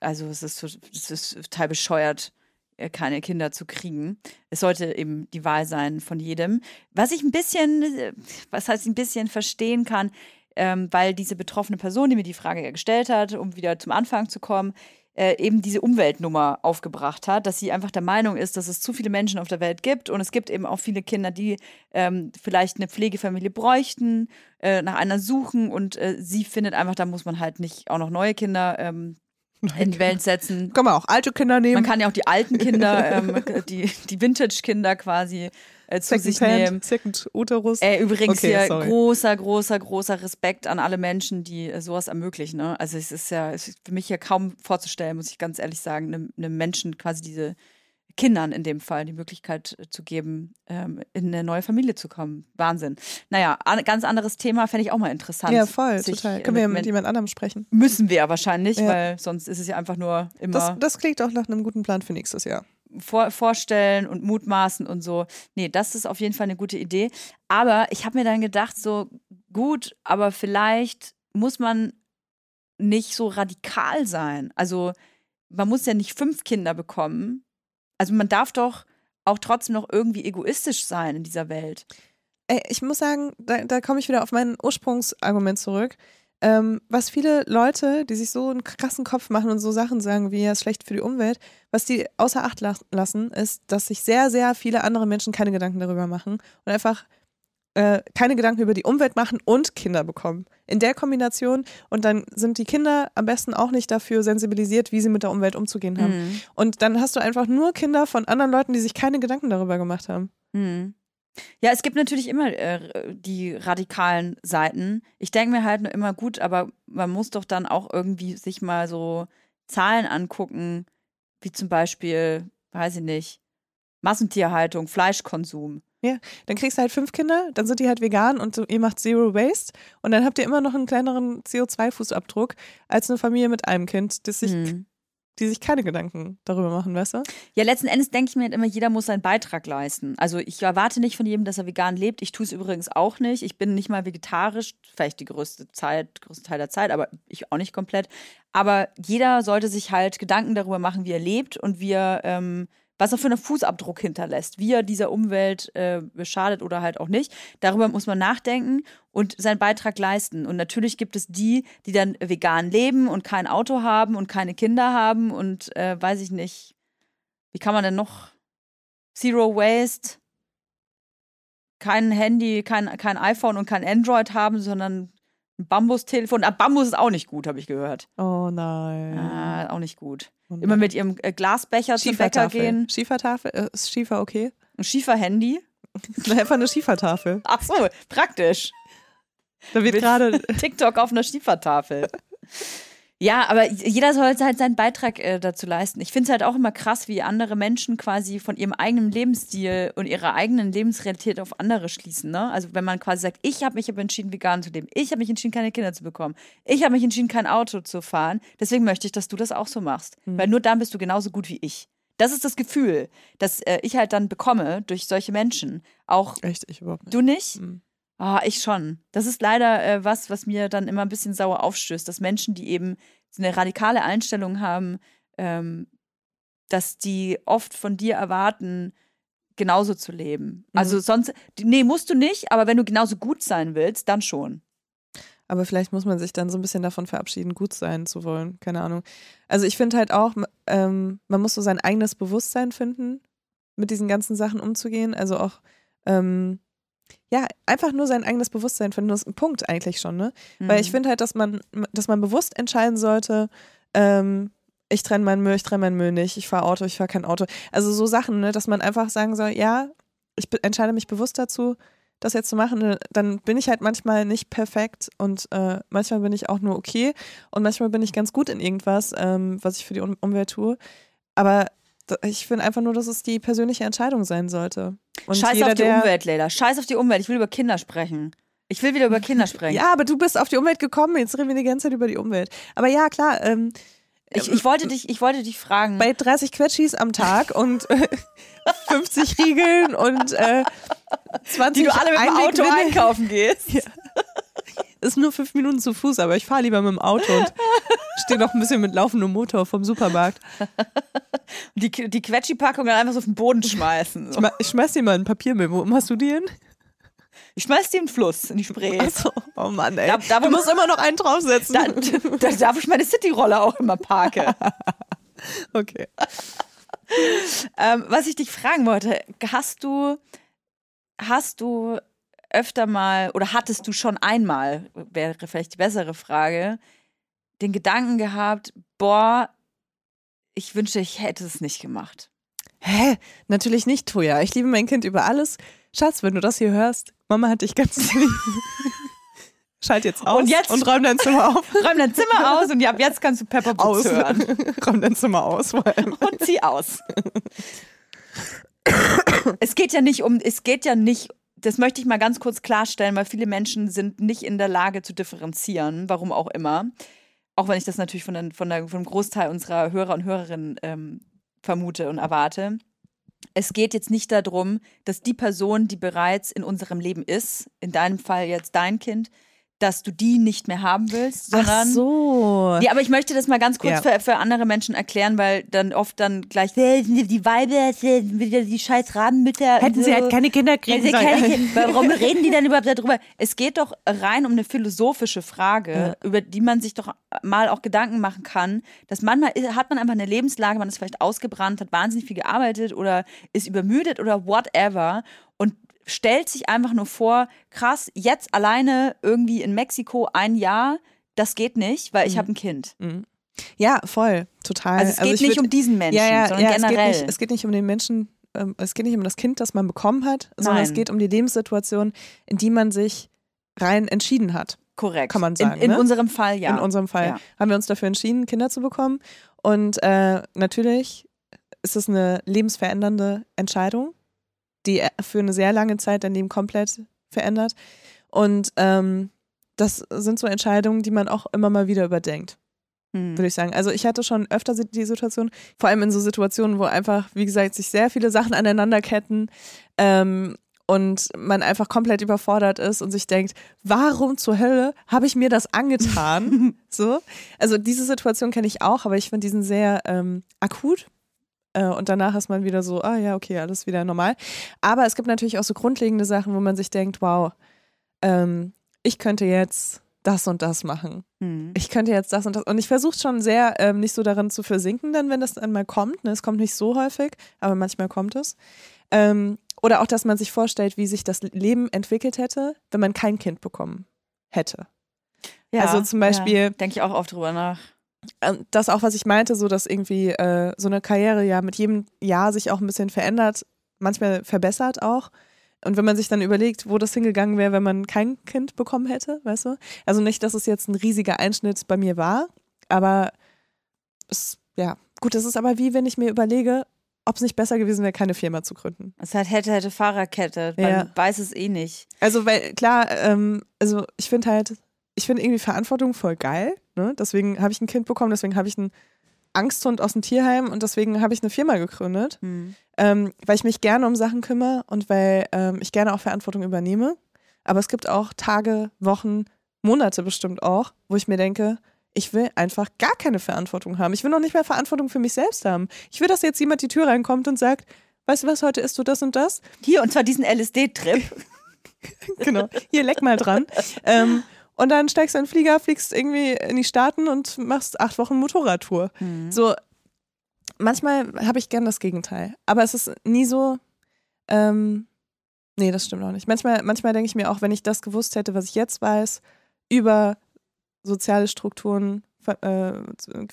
S4: also es ist, es ist total bescheuert, äh, keine Kinder zu kriegen. Es sollte eben die Wahl sein von jedem. Was ich ein bisschen, was heißt ein bisschen verstehen kann, ähm, weil diese betroffene Person, die mir die Frage gestellt hat, um wieder zum Anfang zu kommen, äh, eben diese Umweltnummer aufgebracht hat, dass sie einfach der Meinung ist, dass es zu viele Menschen auf der Welt gibt und es gibt eben auch viele Kinder, die ähm, vielleicht eine Pflegefamilie bräuchten, äh, nach einer suchen und äh, sie findet einfach, da muss man halt nicht auch noch neue Kinder ähm, in die Welt setzen.
S2: Kann man auch alte Kinder nehmen.
S4: Man kann ja auch die alten Kinder, ähm, die, die Vintage-Kinder quasi äh, zu Second sich Hand, nehmen.
S2: Second Uterus.
S4: Äh, übrigens okay, hier sorry. großer, großer, großer Respekt an alle Menschen, die äh, sowas ermöglichen. Ne? Also es ist ja es ist für mich ja kaum vorzustellen, muss ich ganz ehrlich sagen, einem ne Menschen quasi diese Kindern in dem Fall die Möglichkeit äh, zu geben, ähm, in eine neue Familie zu kommen. Wahnsinn. Naja, an, ganz anderes Thema fände ich auch mal interessant.
S2: Ja, voll, sich, total. Können wir ja mit, jemand anderem sprechen.
S4: Müssen wir ja wahrscheinlich, ja. weil sonst ist es ja einfach nur immer.
S2: Das, das klingt auch nach einem guten Plan für nächstes Jahr
S4: vor, vorstellen und mutmaßen und so. Nee, das ist auf jeden Fall eine gute Idee. Aber ich habe mir dann gedacht, so gut, aber vielleicht muss man nicht so radikal sein. Also man muss ja nicht fünf Kinder bekommen. Also man darf doch auch trotzdem noch irgendwie egoistisch sein in dieser Welt.
S2: Ey, ich muss sagen, da, da komme ich wieder auf mein Ursprungsargument zurück. Ähm, was viele Leute, die sich so einen krassen Kopf machen und so Sachen sagen, wie ja, ist schlecht für die Umwelt, was die außer Acht lassen, ist, dass sich sehr, sehr viele andere Menschen keine Gedanken darüber machen und einfach äh, keine Gedanken über die Umwelt machen und Kinder bekommen. In der Kombination und dann sind die Kinder am besten auch nicht dafür sensibilisiert, wie sie mit der Umwelt umzugehen haben. Mhm. Und dann hast du einfach nur Kinder von anderen Leuten, die sich keine Gedanken darüber gemacht haben.
S4: Mhm. Ja, es gibt natürlich immer äh, die radikalen Seiten. Ich denke mir halt nur immer gut, aber man muss doch dann auch irgendwie sich mal so Zahlen angucken, wie zum Beispiel, weiß ich nicht, Massentierhaltung, Fleischkonsum.
S2: Ja, dann kriegst du halt fünf Kinder, dann sind die halt vegan und ihr macht Zero Waste und dann habt ihr immer noch einen kleineren CO2-Fußabdruck als eine Familie mit einem Kind, das sich hm die sich keine Gedanken darüber machen, weißt du?
S4: Ja, letzten Endes denke ich mir halt immer, jeder muss seinen Beitrag leisten. Also ich erwarte nicht von jedem, dass er vegan lebt. Ich tue es übrigens auch nicht. Ich bin nicht mal vegetarisch, vielleicht die größte Zeit, größte Teil der Zeit, aber ich auch nicht komplett. Aber jeder sollte sich halt Gedanken darüber machen, wie er lebt und wie er ähm, was er für einen Fußabdruck hinterlässt, wie er dieser Umwelt äh, beschadet oder halt auch nicht. Darüber muss man nachdenken und seinen Beitrag leisten. Und natürlich gibt es die, die dann vegan leben und kein Auto haben und keine Kinder haben und äh, weiß ich nicht, wie kann man denn noch Zero Waste, kein Handy, kein, kein iPhone und kein Android haben, sondern ein Bambustelefon. Ah, Bambus ist auch nicht gut, habe ich gehört.
S2: Oh nein.
S4: Ah, auch nicht gut. Immer mit ihrem äh, Glasbecher zum Bäcker gehen.
S2: Schiefertafel? Äh, ist Schiefer okay?
S4: Ein Schieferhandy?
S2: Einfach eine Schiefertafel.
S4: Ach so, praktisch.
S2: Da wird gerade
S4: TikTok auf einer Schiefertafel. Ja, aber jeder sollte halt seinen Beitrag äh, dazu leisten. Ich finde es halt auch immer krass, wie andere Menschen quasi von ihrem eigenen Lebensstil und ihrer eigenen Lebensrealität auf andere schließen. Ne? Also wenn man quasi sagt, ich habe mich aber entschieden, vegan zu leben, ich habe mich entschieden, keine Kinder zu bekommen, ich habe mich entschieden, kein Auto zu fahren, deswegen möchte ich, dass du das auch so machst. Mhm. Weil nur dann bist du genauso gut wie ich. Das ist das Gefühl, das äh, ich halt dann bekomme durch solche Menschen. Auch
S2: Echt, ich überhaupt nicht.
S4: Du nicht? Mhm. Oh, ich schon. Das ist leider äh, was, was mir dann immer ein bisschen sauer aufstößt, dass Menschen, die eben so eine radikale Einstellung haben, ähm, dass die oft von dir erwarten, genauso zu leben. Mhm. Also sonst, nee, musst du nicht, aber wenn du genauso gut sein willst, dann schon.
S2: Aber vielleicht muss man sich dann so ein bisschen davon verabschieden, gut sein zu wollen. Keine Ahnung. Also ich finde halt auch, ähm, man muss so sein eigenes Bewusstsein finden, mit diesen ganzen Sachen umzugehen. Also auch, ähm, ja, einfach nur sein eigenes Bewusstsein finden, das ist ein Punkt eigentlich schon, ne? Mhm. Weil ich mhm. finde halt, dass man, dass man bewusst entscheiden sollte, ähm, ich trenne meinen Müll, ich trenne meinen Müll nicht, ich fahre Auto, ich fahre kein Auto. Also so Sachen, ne, dass man einfach sagen soll, ja, ich entscheide mich bewusst dazu, das jetzt zu machen, ne, dann bin ich halt manchmal nicht perfekt und äh, manchmal bin ich auch nur okay und manchmal bin ich ganz gut in irgendwas, ähm, was ich für die um Umwelt tue. Aber ich finde einfach nur, dass es die persönliche Entscheidung sein sollte.
S4: Und Scheiß jeder, auf die Umwelt, Leila. Scheiß auf die Umwelt. Ich will über Kinder sprechen. Ich will wieder über Kinder sprechen.
S2: Ja, aber du bist auf die Umwelt gekommen. Jetzt reden wir die ganze Zeit über die Umwelt. Aber ja, klar. Ähm,
S4: ich, ich, wollte dich, ich wollte dich fragen.
S2: Bei 30 Quetschis am Tag und äh, 50 Riegeln und äh, 20
S4: Die du alle mit dem Auto einkaufen gehst. Ja.
S2: Ist nur fünf Minuten zu Fuß, aber ich fahre lieber mit dem Auto und stehe noch ein bisschen mit laufendem Motor vom Supermarkt.
S4: Die, die Quetschi-Packung dann einfach so auf den Boden schmeißen.
S2: So. Ich, ich schmeiß dir mal ein Papiermüll. Wo machst du die hin?
S4: Ich schmeiß die in den Fluss, in die Spree.
S2: Achso, oh Mann, ey. Da, da, du musst immer noch einen draufsetzen.
S4: Da, da darf ich meine City-Roller auch immer parken.
S2: okay.
S4: ähm, was ich dich fragen wollte, hast du, hast du öfter mal oder hattest du schon einmal, wäre vielleicht die bessere Frage, den Gedanken gehabt, boah, ich wünschte, ich hätte es nicht gemacht.
S2: Hä? Natürlich nicht, Toja. Ich liebe mein Kind über alles. Schatz, wenn du das hier hörst, Mama hat dich ganz lieb. Schalt jetzt aus
S4: und, jetzt,
S2: und räum dein Zimmer auf.
S4: räum dein Zimmer aus und ab jetzt kannst du Pepper aus. hören.
S2: räum dein Zimmer aus.
S4: Und zieh aus. es geht ja nicht um, es geht ja nicht, das möchte ich mal ganz kurz klarstellen, weil viele Menschen sind nicht in der Lage zu differenzieren, warum auch immer. Auch wenn ich das natürlich von, der, von, der, von einem Großteil unserer Hörer und Hörerinnen ähm, vermute und erwarte es geht jetzt nicht darum, dass die Person, die bereits in unserem Leben ist, in deinem Fall jetzt dein Kind, dass du die nicht mehr haben willst, sondern.
S2: Ach so.
S4: Ja, aber ich möchte das mal ganz kurz ja. für, für, andere Menschen erklären, weil dann oft dann gleich die Weibe, wieder die scheiß Rabenmütter.
S2: Hätten so. sie halt keine Kinder kriegen sollen. Keine
S4: Kinder. Warum reden die dann überhaupt darüber? Es geht doch rein um eine philosophische Frage, ja. über die man sich doch mal auch Gedanken machen kann, dass manchmal hat man einfach eine Lebenslage, man ist vielleicht ausgebrannt, hat wahnsinnig viel gearbeitet oder ist übermüdet oder whatever und stellt sich einfach nur vor, krass, jetzt alleine irgendwie in Mexiko ein Jahr, das geht nicht, weil ich mhm. habe ein Kind.
S2: Mhm. Ja, voll, total.
S4: Also es also geht also nicht würd, um diesen Menschen, ja, ja, sondern ja, generell.
S2: Es geht, nicht, es geht nicht um den Menschen, ähm, es geht nicht um das Kind, das man bekommen hat, sondern Nein. es geht um die Lebenssituation, in die man sich rein entschieden hat.
S4: Korrekt.
S2: Kann man sagen.
S4: In, in
S2: ne?
S4: unserem Fall, ja.
S2: In unserem Fall ja. haben wir uns dafür entschieden, Kinder zu bekommen. Und äh, natürlich ist es eine lebensverändernde Entscheidung die für eine sehr lange Zeit dein Leben komplett verändert. Und ähm, das sind so Entscheidungen, die man auch immer mal wieder überdenkt. Hm. Würde ich sagen. Also ich hatte schon öfter die Situation, vor allem in so Situationen, wo einfach, wie gesagt, sich sehr viele Sachen aneinanderketten ähm, und man einfach komplett überfordert ist und sich denkt, warum zur Hölle habe ich mir das angetan? so. Also diese Situation kenne ich auch, aber ich finde diesen sehr ähm, akut und danach ist man wieder so, ah ja, okay, alles wieder normal. Aber es gibt natürlich auch so grundlegende Sachen, wo man sich denkt, wow, ähm, ich könnte jetzt das und das machen. Mhm. Ich könnte jetzt das und das. Und ich versuche schon sehr, ähm, nicht so darin zu versinken, dann, wenn das einmal kommt. Ne? Es kommt nicht so häufig, aber manchmal kommt es. Ähm, oder auch, dass man sich vorstellt, wie sich das Leben entwickelt hätte, wenn man kein Kind bekommen hätte. Ja, also zum Beispiel. Ja,
S4: denke ich auch oft drüber nach.
S2: Ähm, das auch, was ich meinte, so dass irgendwie äh, so eine Karriere ja mit jedem Jahr sich auch ein bisschen verändert, manchmal verbessert auch. Und wenn man sich dann überlegt, wo das hingegangen wäre, wenn man kein Kind bekommen hätte, weißt du? Also nicht, dass es jetzt ein riesiger Einschnitt bei mir war, aber es, ja, gut, das ist aber wie, wenn ich mir überlege, ob es nicht besser gewesen wäre, keine Firma zu gründen.
S4: Es hat hätte, hätte Fahrerkette, man ja. weiß es eh nicht.
S2: Also, weil, klar, ähm, also ich finde halt, ich finde irgendwie Verantwortung voll geil. Ne? Deswegen habe ich ein Kind bekommen, deswegen habe ich einen Angsthund aus dem Tierheim und deswegen habe ich eine Firma gegründet, mhm. ähm, weil ich mich gerne um Sachen kümmere und weil ähm, ich gerne auch Verantwortung übernehme. Aber es gibt auch Tage, Wochen, Monate bestimmt auch, wo ich mir denke, ich will einfach gar keine Verantwortung haben. Ich will noch nicht mehr Verantwortung für mich selbst haben. Ich will, dass jetzt jemand die Tür reinkommt und sagt, weißt du was, heute isst du das und das?
S4: Hier, und zwar diesen LSD-Trip.
S2: genau, hier leck mal dran. ähm, und dann steigst du in den Flieger, fliegst irgendwie in die Staaten und machst acht Wochen Motorradtour. Mhm. So, manchmal habe ich gern das Gegenteil. Aber es ist nie so, ähm, nee, das stimmt auch nicht. Manchmal, manchmal denke ich mir auch, wenn ich das gewusst hätte, was ich jetzt weiß, über soziale Strukturen, äh,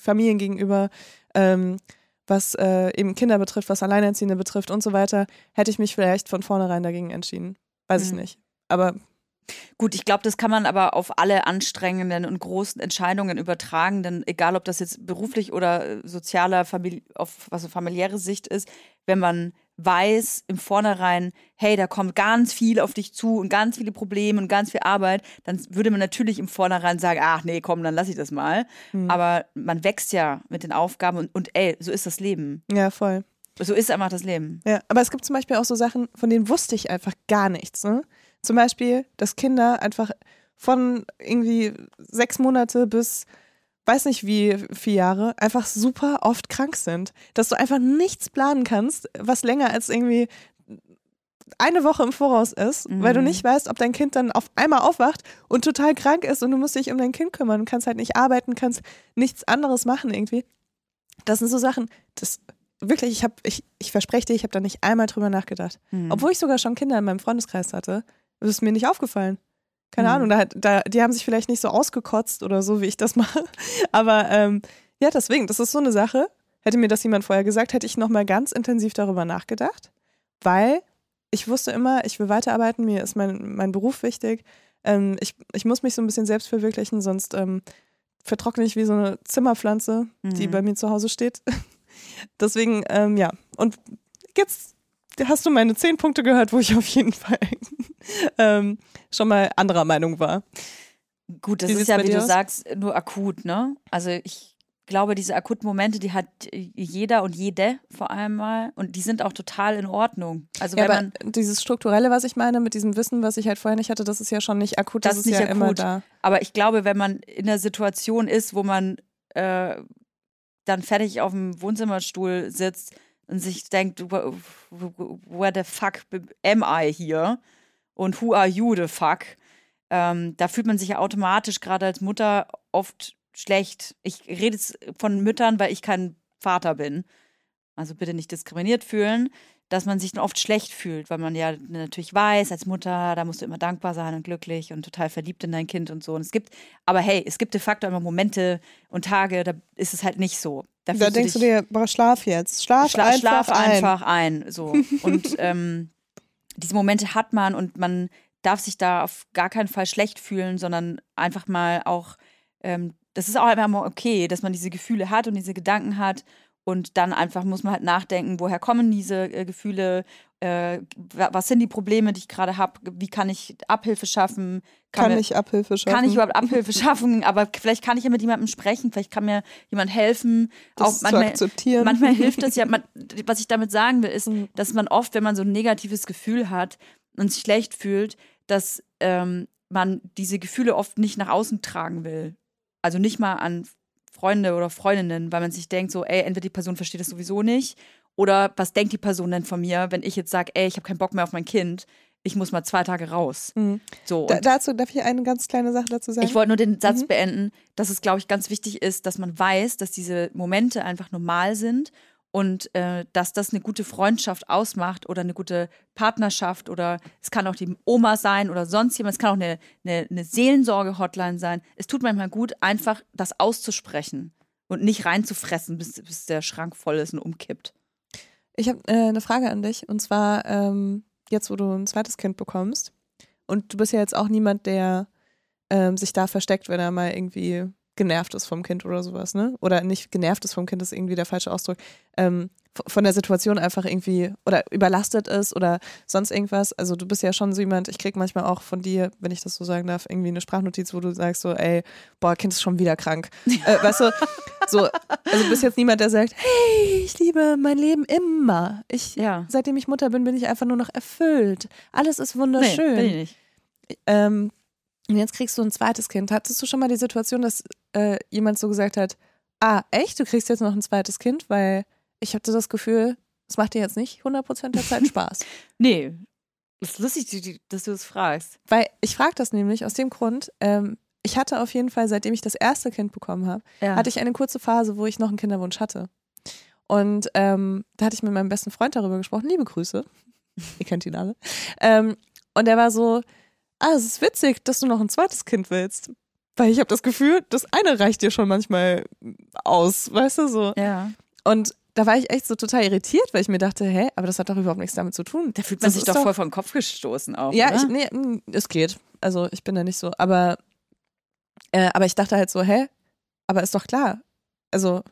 S2: Familien gegenüber, ähm, was äh, eben Kinder betrifft, was Alleinerziehende betrifft und so weiter, hätte ich mich vielleicht von vornherein dagegen entschieden. Weiß mhm. ich nicht. Aber
S4: Gut, ich glaube, das kann man aber auf alle anstrengenden und großen Entscheidungen übertragen, denn egal, ob das jetzt beruflich oder äh, sozialer, Famili auf was so familiäre Sicht ist, wenn man weiß im Vornherein, hey, da kommt ganz viel auf dich zu und ganz viele Probleme und ganz viel Arbeit, dann würde man natürlich im Vornherein sagen, ach nee, komm, dann lass ich das mal. Mhm. Aber man wächst ja mit den Aufgaben und, und ey, so ist das Leben.
S2: Ja, voll.
S4: So ist einfach das Leben.
S2: Ja, aber es gibt zum Beispiel auch so Sachen, von denen wusste ich einfach gar nichts. Ne? Zum Beispiel, dass Kinder einfach von irgendwie sechs Monate bis weiß nicht wie vier Jahre, einfach super oft krank sind. Dass du einfach nichts planen kannst, was länger als irgendwie eine Woche im Voraus ist, mhm. weil du mhm. nicht weißt, ob dein Kind dann auf einmal aufwacht und total krank ist und du musst dich um dein Kind kümmern. Du kannst halt nicht arbeiten, kannst nichts anderes machen irgendwie. Das sind so Sachen, das wirklich, ich habe, ich, ich verspreche dir, ich habe da nicht einmal drüber nachgedacht. Mhm. Obwohl ich sogar schon Kinder in meinem Freundeskreis hatte, ist es mir nicht aufgefallen. Keine mhm. Ahnung, da, da, die haben sich vielleicht nicht so ausgekotzt oder so, wie ich das mache. Aber ähm, ja, deswegen, das ist so eine Sache. Hätte mir das jemand vorher gesagt, hätte ich nochmal ganz intensiv darüber nachgedacht, weil ich wusste immer, ich will weiterarbeiten, mir ist mein, mein Beruf wichtig. Ähm, ich, ich muss mich so ein bisschen selbst verwirklichen, sonst ähm, vertrockne ich wie so eine Zimmerpflanze, mhm. die bei mir zu Hause steht. Deswegen, ähm, ja. Und jetzt hast du meine zehn Punkte gehört, wo ich auf jeden Fall ähm, schon mal anderer Meinung war.
S4: Gut, das wie ist ja, wie du aus? sagst, nur akut, ne? Also ich glaube, diese akuten Momente, die hat jeder und jede vor allem mal und die sind auch total in Ordnung. Also
S2: ja,
S4: wenn
S2: man dieses strukturelle, was ich meine, mit diesem Wissen, was ich halt vorher nicht hatte, das ist ja schon nicht akut, das, das ist, ist ja akut. immer da.
S4: Aber ich glaube, wenn man in der Situation ist, wo man äh, dann fertig auf dem Wohnzimmerstuhl sitzt und sich denkt, where the fuck am I here? Und who are you the fuck? Ähm, da fühlt man sich ja automatisch gerade als Mutter oft schlecht. Ich rede jetzt von Müttern, weil ich kein Vater bin. Also bitte nicht diskriminiert fühlen, dass man sich dann oft schlecht fühlt, weil man ja natürlich weiß, als Mutter, da musst du immer dankbar sein und glücklich und total verliebt in dein Kind und so. Und es gibt, aber hey, es gibt de facto immer Momente und Tage, da ist es halt nicht so.
S2: Da, da denkst du, dich, du dir, schlaf jetzt. Schlaf, schla einfach, schlaf ein.
S4: einfach ein. So. Und ähm, diese Momente hat man und man darf sich da auf gar keinen Fall schlecht fühlen, sondern einfach mal auch, ähm, das ist auch einfach mal okay, dass man diese Gefühle hat und diese Gedanken hat und dann einfach muss man halt nachdenken, woher kommen diese äh, Gefühle, äh, was sind die Probleme, die ich gerade habe, wie kann ich Abhilfe schaffen?
S2: Kann, kann mir, ich Abhilfe schaffen?
S4: Kann ich überhaupt Abhilfe schaffen? Aber vielleicht kann ich ja mit jemandem sprechen, vielleicht kann mir jemand helfen.
S2: Das auch manchmal, zu akzeptieren.
S4: Manchmal hilft es ja, man, was ich damit sagen will, ist, mhm. dass man oft, wenn man so ein negatives Gefühl hat und sich schlecht fühlt, dass ähm, man diese Gefühle oft nicht nach außen tragen will. Also nicht mal an Freunde oder Freundinnen, weil man sich denkt, so, ey, entweder die Person versteht das sowieso nicht oder was denkt die Person denn von mir, wenn ich jetzt sage, ey, ich habe keinen Bock mehr auf mein Kind, ich muss mal zwei Tage raus. Mhm. So,
S2: da, dazu darf ich eine ganz kleine Sache dazu sagen.
S4: Ich wollte nur den Satz mhm. beenden, dass es, glaube ich, ganz wichtig ist, dass man weiß, dass diese Momente einfach normal sind und äh, dass das eine gute Freundschaft ausmacht oder eine gute Partnerschaft oder es kann auch die Oma sein oder sonst jemand, es kann auch eine, eine, eine Seelensorge-Hotline sein. Es tut manchmal gut, einfach das auszusprechen und nicht reinzufressen, bis, bis der Schrank voll ist und umkippt.
S2: Ich habe äh, eine Frage an dich und zwar ähm, jetzt, wo du ein zweites Kind bekommst und du bist ja jetzt auch niemand, der ähm, sich da versteckt, wenn er mal irgendwie genervt ist vom Kind oder sowas, ne? Oder nicht genervt ist vom Kind, ist irgendwie der falsche Ausdruck. Ähm, von der Situation einfach irgendwie oder überlastet ist oder sonst irgendwas. Also du bist ja schon so jemand, ich krieg manchmal auch von dir, wenn ich das so sagen darf, irgendwie eine Sprachnotiz, wo du sagst so, ey, boah, Kind ist schon wieder krank. äh, weißt du, so, also du bist jetzt niemand, der sagt, hey, ich liebe mein Leben immer. Ich, ja. seitdem ich Mutter bin, bin ich einfach nur noch erfüllt. Alles ist wunderschön. Nee, bin ich nicht. ähm, jetzt kriegst du ein zweites Kind. Hattest du schon mal die Situation, dass äh, jemand so gesagt hat, ah, echt, du kriegst jetzt noch ein zweites Kind? Weil ich hatte das Gefühl, es macht dir jetzt nicht 100% der Zeit Spaß.
S4: nee, das ist lustig, dass du das fragst.
S2: Weil ich frage das nämlich aus dem Grund, ähm, ich hatte auf jeden Fall, seitdem ich das erste Kind bekommen habe, ja. hatte ich eine kurze Phase, wo ich noch einen Kinderwunsch hatte. Und ähm, da hatte ich mit meinem besten Freund darüber gesprochen. Liebe Grüße. Ihr kennt ihn alle. Ähm, und er war so, ah, es ist witzig, dass du noch ein zweites Kind willst. Weil ich habe das Gefühl, das eine reicht dir schon manchmal aus, weißt du so.
S4: Ja.
S2: Und da war ich echt so total irritiert, weil ich mir dachte, hä, aber das hat doch überhaupt nichts damit zu tun.
S4: Da fühlt man das sich doch, doch voll vom Kopf gestoßen auch.
S2: Ja? Ich, nee, mm, es geht. Also ich bin da nicht so, aber, äh, aber ich dachte halt so, hä, aber ist doch klar. Also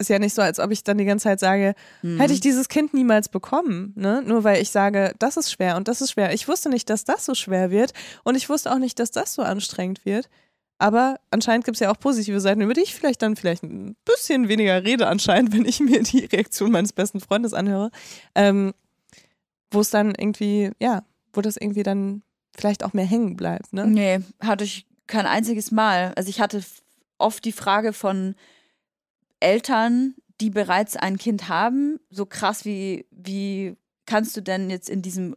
S2: ist ja nicht so, als ob ich dann die ganze Zeit sage, mhm. hätte ich dieses Kind niemals bekommen, ne? Nur weil ich sage, das ist schwer und das ist schwer. Ich wusste nicht, dass das so schwer wird und ich wusste auch nicht, dass das so anstrengend wird. Aber anscheinend gibt es ja auch positive Seiten, über die ich vielleicht dann vielleicht ein bisschen weniger rede, anscheinend, wenn ich mir die Reaktion meines besten Freundes anhöre. Ähm, wo es dann irgendwie, ja, wo das irgendwie dann vielleicht auch mehr hängen bleibt, ne?
S4: Nee, hatte ich kein einziges Mal. Also ich hatte oft die Frage von Eltern, die bereits ein Kind haben, so krass wie, wie kannst du denn jetzt in diesem,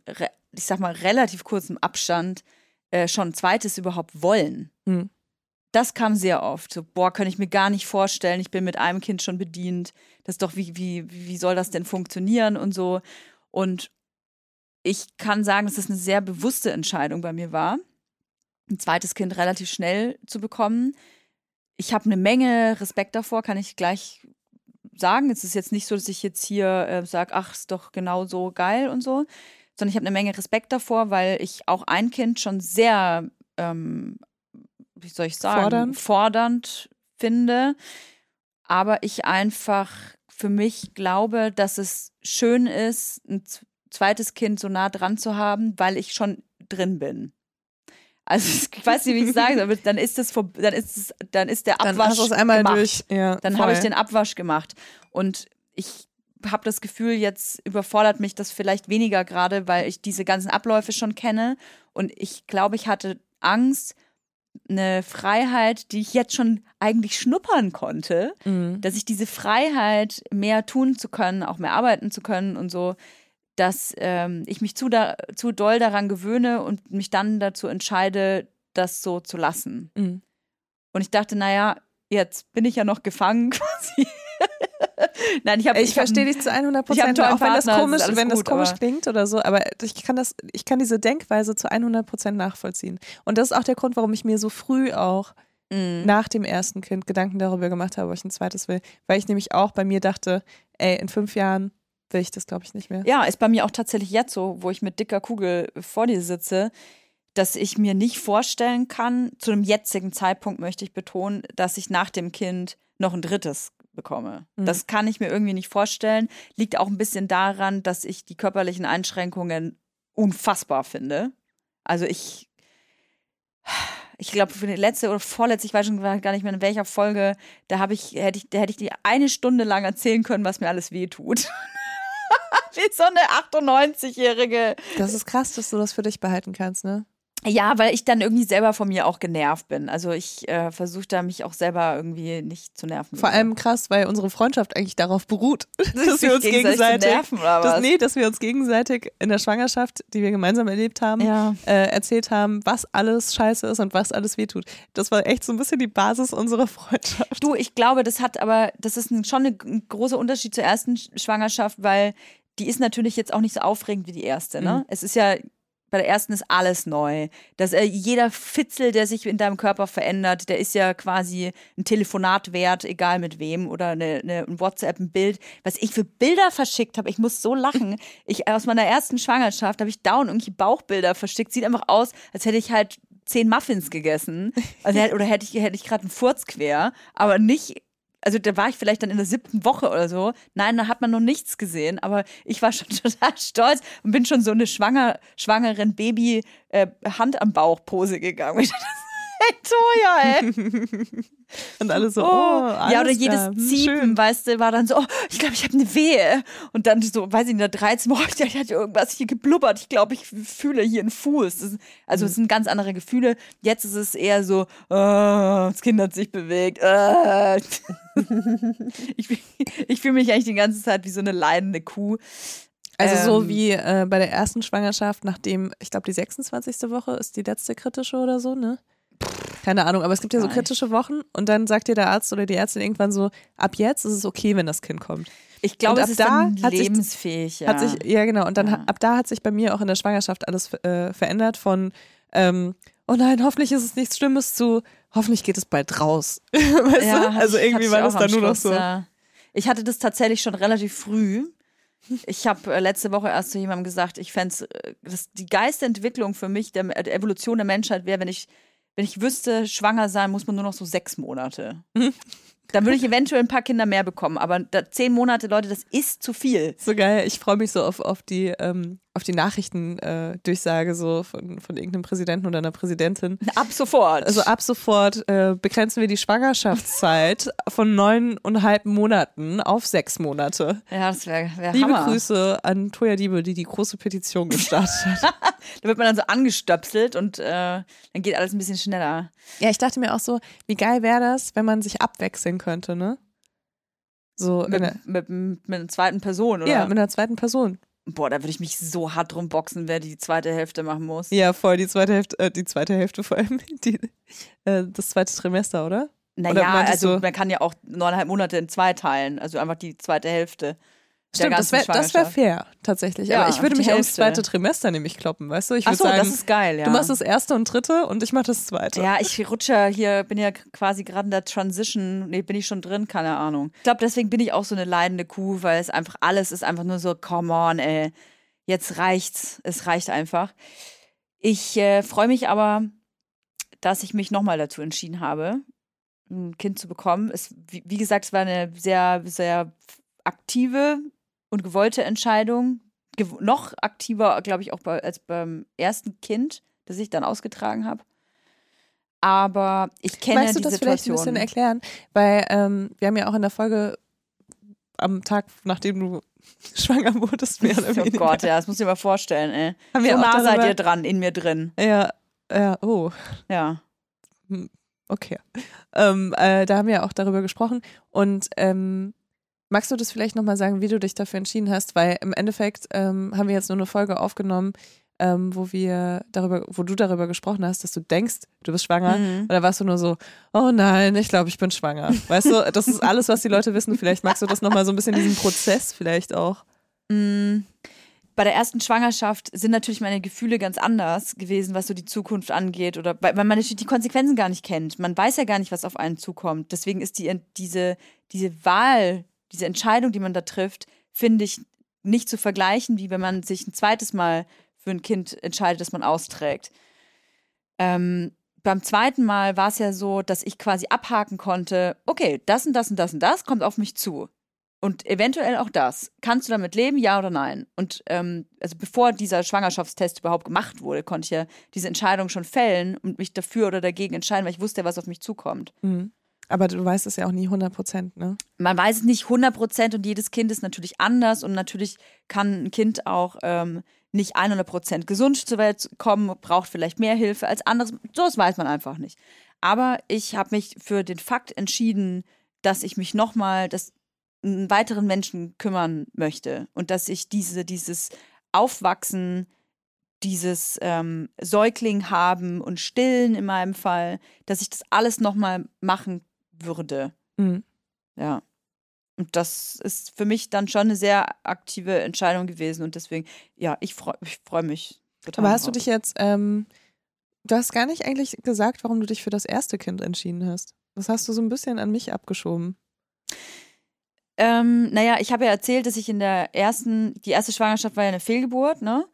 S4: ich sag mal, relativ kurzen Abstand äh, schon ein zweites überhaupt wollen? Mhm. Das kam sehr oft. So, boah, kann ich mir gar nicht vorstellen, ich bin mit einem Kind schon bedient. Das ist doch, wie, wie, wie soll das denn funktionieren und so. Und ich kann sagen, dass das eine sehr bewusste Entscheidung bei mir war, ein zweites Kind relativ schnell zu bekommen. Ich habe eine Menge Respekt davor, kann ich gleich sagen. Es ist jetzt nicht so, dass ich jetzt hier äh, sage, ach, ist doch genau so geil und so, sondern ich habe eine Menge Respekt davor, weil ich auch ein Kind schon sehr ähm, wie soll ich sagen, fordernd, fordernd finde. Aber ich einfach für mich glaube, dass es schön ist, ein zweites Kind so nah dran zu haben, weil ich schon drin bin. Also ich weiß nicht, wie ich sagen soll, dann ist das dann ist es, dann ist der Abwasch
S2: dann einmal gemacht. Durch. Ja,
S4: dann habe ich den Abwasch gemacht und ich habe das Gefühl, jetzt überfordert mich das vielleicht weniger gerade, weil ich diese ganzen Abläufe schon kenne und ich glaube, ich hatte Angst, eine Freiheit, die ich jetzt schon eigentlich schnuppern konnte, mhm. dass ich diese Freiheit, mehr tun zu können, auch mehr arbeiten zu können und so, dass ähm, ich mich zu, da, zu doll daran gewöhne und mich dann dazu entscheide, das so zu lassen. Mhm. Und ich dachte, naja, jetzt bin ich ja noch gefangen quasi.
S2: Nein, ich habe. Ich, ich verstehe dich zu 100 Prozent, auch wenn das komisch, wenn das komisch klingt oder so. Aber ich kann das, ich kann diese Denkweise zu 100 Prozent nachvollziehen. Und das ist auch der Grund, warum ich mir so früh auch mm. nach dem ersten Kind Gedanken darüber gemacht habe, ob ich ein zweites will, weil ich nämlich auch bei mir dachte, ey, in fünf Jahren will ich das, glaube ich, nicht mehr.
S4: Ja, ist bei mir auch tatsächlich jetzt so, wo ich mit dicker Kugel vor dir sitze dass ich mir nicht vorstellen kann, zu einem jetzigen Zeitpunkt möchte ich betonen, dass ich nach dem Kind noch ein drittes bekomme. Mhm. Das kann ich mir irgendwie nicht vorstellen. Liegt auch ein bisschen daran, dass ich die körperlichen Einschränkungen unfassbar finde. Also ich, ich glaube, für die letzte oder vorletzte, ich weiß schon gar nicht mehr in welcher Folge, da habe ich, hätte ich, da hätte ich die eine Stunde lang erzählen können, was mir alles weh tut. Wie so eine 98-Jährige.
S2: Das ist krass, dass du das für dich behalten kannst, ne?
S4: Ja, weil ich dann irgendwie selber von mir auch genervt bin. Also ich äh, versuche da mich auch selber irgendwie nicht zu nerven.
S2: Vor allem krass, weil unsere Freundschaft eigentlich darauf beruht, dass wir uns gegenseitig, nerven, dass, nee, dass wir uns gegenseitig in der Schwangerschaft, die wir gemeinsam erlebt haben, ja. äh, erzählt haben, was alles scheiße ist und was alles wehtut. Das war echt so ein bisschen die Basis unserer Freundschaft.
S4: Du, ich glaube, das hat aber, das ist ein, schon ein großer Unterschied zur ersten Schwangerschaft, weil die ist natürlich jetzt auch nicht so aufregend wie die erste. Ne? Mhm. Es ist ja bei der ersten ist alles neu. Dass äh, jeder Fitzel, der sich in deinem Körper verändert, der ist ja quasi ein Telefonat wert, egal mit wem, oder eine, eine ein WhatsApp, ein Bild. Was ich für Bilder verschickt habe, ich muss so lachen. Ich aus meiner ersten Schwangerschaft habe ich down irgendwie Bauchbilder verschickt. Sieht einfach aus, als hätte ich halt zehn Muffins gegessen. Also, oder hätte ich, hätte ich gerade einen Furz quer, aber nicht also da war ich vielleicht dann in der siebten Woche oder so. Nein, da hat man noch nichts gesehen, aber ich war schon total stolz und bin schon so eine schwanger, schwangeren Baby äh, Hand am Bauch Pose gegangen. Hey, Toja, ey.
S2: Und alle so, oh, oh
S4: Ja, oder jedes. Hm, Ziepen, Schön. weißt du, war dann so, oh, ich glaube, ich habe eine Wehe. Und dann so, weiß ich, in der 13 Woche, ich hatte irgendwas hier geblubbert. Ich glaube, ich fühle hier einen Fuß. Das, also, mhm. es sind ganz andere Gefühle. Jetzt ist es eher so, oh, das Kind hat sich bewegt. Oh. ich, ich fühle mich eigentlich die ganze Zeit wie so eine leidende Kuh.
S2: Also ähm, so wie äh, bei der ersten Schwangerschaft, nachdem, ich glaube, die 26. Woche ist die letzte kritische oder so, ne? Keine Ahnung, aber es gibt ja so kritische Wochen und dann sagt dir der Arzt oder die Ärztin irgendwann so, ab jetzt ist es okay, wenn das Kind kommt.
S4: Ich glaube, es ist da hat lebensfähig.
S2: Sich, ja. Hat sich, ja, genau. Und dann ja. ab da hat sich bei mir auch in der Schwangerschaft alles äh, verändert von ähm, oh nein, hoffentlich ist es nichts Schlimmes zu hoffentlich geht es bald raus. weißt ja, du? Also irgendwie war das dann nur noch so. Ja.
S4: Ich hatte das tatsächlich schon relativ früh. Ich habe äh, letzte Woche erst zu jemandem gesagt, ich fände äh, die Geistentwicklung für mich, der, der Evolution der Menschheit wäre, wenn ich wenn ich wüsste, schwanger sein muss man nur noch so sechs Monate. Dann würde ich eventuell ein paar Kinder mehr bekommen, aber da, zehn Monate, Leute, das ist zu viel.
S2: So geil. Ich freue mich so auf, auf die, ähm, auf die Nachrichtendurchsage äh, so von, von irgendeinem Präsidenten oder einer Präsidentin.
S4: Ab sofort.
S2: Also ab sofort äh, begrenzen wir die Schwangerschaftszeit von neuneinhalb Monaten auf sechs Monate.
S4: Ja, das wäre wär
S2: Liebe
S4: Hammer.
S2: Grüße an Toya Diebe, die die große Petition gestartet hat.
S4: da wird man dann so angestöpselt und äh, dann geht alles ein bisschen schneller.
S2: Ja, ich dachte mir auch so, wie geil wäre das, wenn man sich abwechseln könnte, ne?
S4: So mit, mit, mit, mit einer zweiten Person, oder?
S2: Ja, mit einer zweiten Person.
S4: Boah, da würde ich mich so hart drum boxen, wer die zweite Hälfte machen muss.
S2: Ja, voll, die zweite Hälfte, äh, die zweite Hälfte vor allem, die, äh, das zweite Trimester, oder?
S4: Naja, also man kann ja auch neuneinhalb Monate in zwei teilen, also einfach die zweite Hälfte.
S2: Stimmt, das wäre wär fair, tatsächlich. Ja, Aber ich würde mich aufs zweite Trimester nämlich kloppen, weißt du? Ich
S4: Ach so,
S2: sagen,
S4: das ist geil, ja.
S2: Du machst das erste und dritte und ich mach das zweite.
S4: Ja, ich rutsche hier, bin ja quasi gerade in der Transition, nee, bin ich schon drin, keine Ahnung. Ich glaube, deswegen bin ich auch so eine leidende Kuh, weil es einfach alles ist einfach nur so, come on, ey jetzt reicht's. Es reicht einfach. Ich äh, freue mich aber, dass ich mich nochmal dazu entschieden habe, ein Kind zu bekommen. Es, wie, wie gesagt, es war eine sehr, sehr aktive und gewollte Entscheidung. Ge noch aktiver, glaube ich, auch bei, als beim ersten Kind, das ich dann ausgetragen habe. Aber ich kenne
S2: Weißt du die das Situation. vielleicht ein bisschen erklären? Weil ähm, wir haben ja auch in der Folge am Tag, nachdem du schwanger wurdest, mehr oder
S4: weniger. Oh Gott, ja, das muss ich mir mal vorstellen, ey. Haben so nah seid ihr dran, in mir drin.
S2: Ja, ja, oh.
S4: Ja.
S2: Hm, okay. Ähm, äh, da haben wir auch darüber gesprochen. Und ähm, magst du das vielleicht nochmal sagen, wie du dich dafür entschieden hast? Weil im Endeffekt ähm, haben wir jetzt nur eine Folge aufgenommen, ähm, wo wir darüber, wo du darüber gesprochen hast, dass du denkst, du bist schwanger. Mhm. Und da warst du nur so, oh nein, ich glaube, ich bin schwanger. Weißt du, das ist alles, was die Leute wissen. Vielleicht magst du das nochmal so ein bisschen diesen Prozess vielleicht auch.
S4: Mhm. Bei der ersten Schwangerschaft sind natürlich meine Gefühle ganz anders gewesen, was so die Zukunft angeht oder weil man natürlich die Konsequenzen gar nicht kennt. Man weiß ja gar nicht, was auf einen zukommt. Deswegen ist die, diese, diese Wahl, diese Entscheidung, die man da trifft, finde ich nicht zu vergleichen, wie wenn man sich ein zweites Mal für ein Kind entscheidet, das man austrägt. Ähm, beim zweiten Mal war es ja so, dass ich quasi abhaken konnte, okay, das und das und das und das kommt auf mich zu. Und eventuell auch das. Kannst du damit leben, ja oder nein? Und ähm, also bevor dieser Schwangerschaftstest überhaupt gemacht wurde, konnte ich ja diese Entscheidung schon fällen und mich dafür oder dagegen entscheiden, weil ich wusste was auf mich zukommt.
S2: Mhm. Aber du weißt es ja auch nie 100 Prozent, ne?
S4: Man weiß es nicht 100 Prozent und jedes Kind ist natürlich anders und natürlich kann ein Kind auch ähm, nicht 100% gesund zur Welt kommen, braucht vielleicht mehr Hilfe als anderes. So, das weiß man einfach nicht. Aber ich habe mich für den Fakt entschieden, dass ich mich nochmal das einen weiteren Menschen kümmern möchte und dass ich diese, dieses Aufwachsen, dieses ähm, Säugling haben und Stillen in meinem Fall, dass ich das alles nochmal machen würde. Mhm. Ja. Und das ist für mich dann schon eine sehr aktive Entscheidung gewesen. Und deswegen, ja, ich freue ich freu mich
S2: total. Aber hast drauf. du dich jetzt, ähm, du hast gar nicht eigentlich gesagt, warum du dich für das erste Kind entschieden hast. Das hast du so ein bisschen an mich abgeschoben.
S4: Ähm, naja, ich habe ja erzählt, dass ich in der ersten, die erste Schwangerschaft war ja eine Fehlgeburt, ne?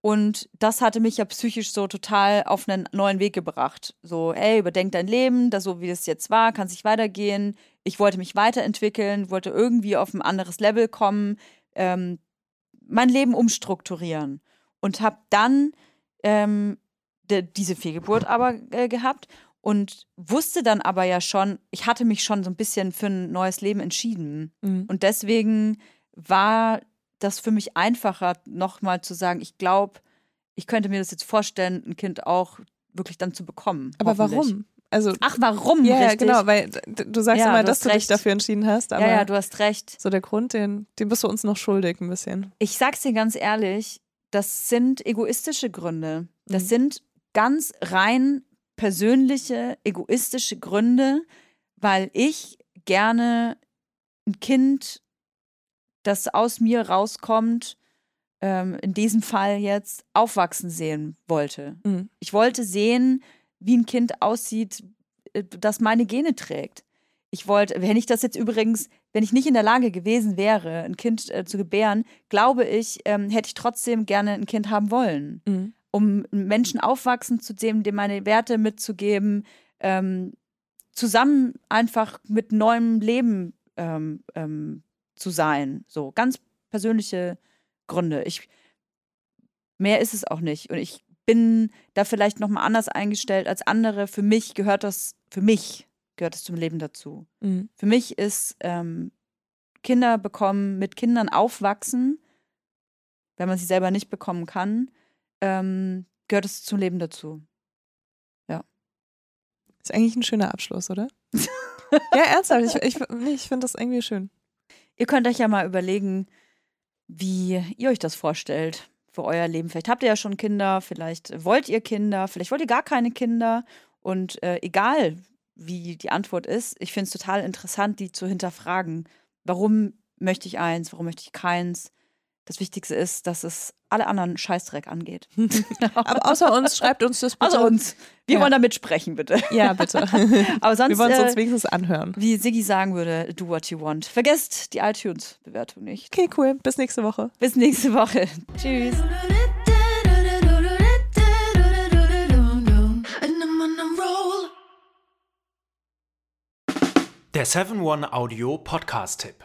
S4: Und das hatte mich ja psychisch so total auf einen neuen Weg gebracht. So, hey, überdenk dein Leben, das so wie es jetzt war, kann sich weitergehen. Ich wollte mich weiterentwickeln, wollte irgendwie auf ein anderes Level kommen, ähm, mein Leben umstrukturieren. Und habe dann ähm, diese Fehlgeburt aber äh, gehabt und wusste dann aber ja schon, ich hatte mich schon so ein bisschen für ein neues Leben entschieden.
S2: Mhm.
S4: Und deswegen war das für mich einfacher, nochmal zu sagen, ich glaube, ich könnte mir das jetzt vorstellen, ein Kind auch wirklich dann zu bekommen.
S2: Aber warum? Also,
S4: Ach, warum?
S2: ja,
S4: richtig?
S2: genau, weil du sagst
S4: Ja,
S2: immer,
S4: du
S2: dass du dich
S4: recht.
S2: dafür entschieden hast, aber
S4: Ja, ja, du hast recht.
S2: so der Grund, den, den bist du uns noch schuldig ein bisschen.
S4: Ich sag's dir ganz ehrlich, das sind egoistische Gründe. Das
S2: Mhm.
S4: sind ganz rein persönliche, egoistische Gründe, weil ich gerne ein Kind, das aus mir rauskommt, ähm, in diesem Fall jetzt aufwachsen sehen wollte.
S2: Mhm.
S4: Ich wollte sehen, wie ein Kind aussieht, äh, das meine Gene trägt. Ich wollte, wenn ich das jetzt übrigens, wenn ich nicht in der Lage gewesen wäre, ein Kind äh, zu gebären, glaube ich, ähm, hätte ich trotzdem gerne ein Kind haben wollen,
S2: Mhm.
S4: um Menschen aufwachsen zu sehen, dem meine Werte mitzugeben, ähm, zusammen einfach mit neuem Leben ähm, ähm, zu sein. So ganz persönliche Gründe. Ich, mehr ist es auch nicht. Und ich bin da vielleicht noch mal anders eingestellt als andere. Für mich gehört das, für mich gehört es zum Leben dazu.
S2: Mhm.
S4: Für mich ist ähm, Kinder bekommen, mit Kindern aufwachsen, wenn man sie selber nicht bekommen kann, ähm, gehört es zum Leben dazu.
S2: Ist eigentlich ein schöner Abschluss, oder? ja, ernsthaft, ich, ich, ich finde das irgendwie schön.
S4: Ihr könnt euch ja mal überlegen, wie ihr euch das vorstellt für euer Leben. Vielleicht habt ihr ja schon Kinder, vielleicht wollt ihr Kinder, vielleicht wollt ihr gar keine Kinder. Und äh, egal, wie die Antwort ist, ich finde es total interessant, die zu hinterfragen. Warum möchte ich eins, warum möchte ich keins? Das Wichtigste ist, dass es alle anderen Scheißdreck angeht.
S2: Aber außer uns, schreibt uns das bitte.
S4: Außer uns. Wir
S2: Ja.
S4: wollen da mitsprechen, bitte.
S2: Ja, bitte.
S4: Aber sonst,
S2: Wir wollen es uns
S4: äh,
S2: wenigstens anhören.
S4: wie Siggi sagen würde, do what you want. Vergesst die iTunes-Bewertung nicht.
S2: Okay, cool. Bis nächste Woche.
S4: Bis nächste Woche. Tschüss.
S6: Der 7-One-Audio-Podcast-Tipp.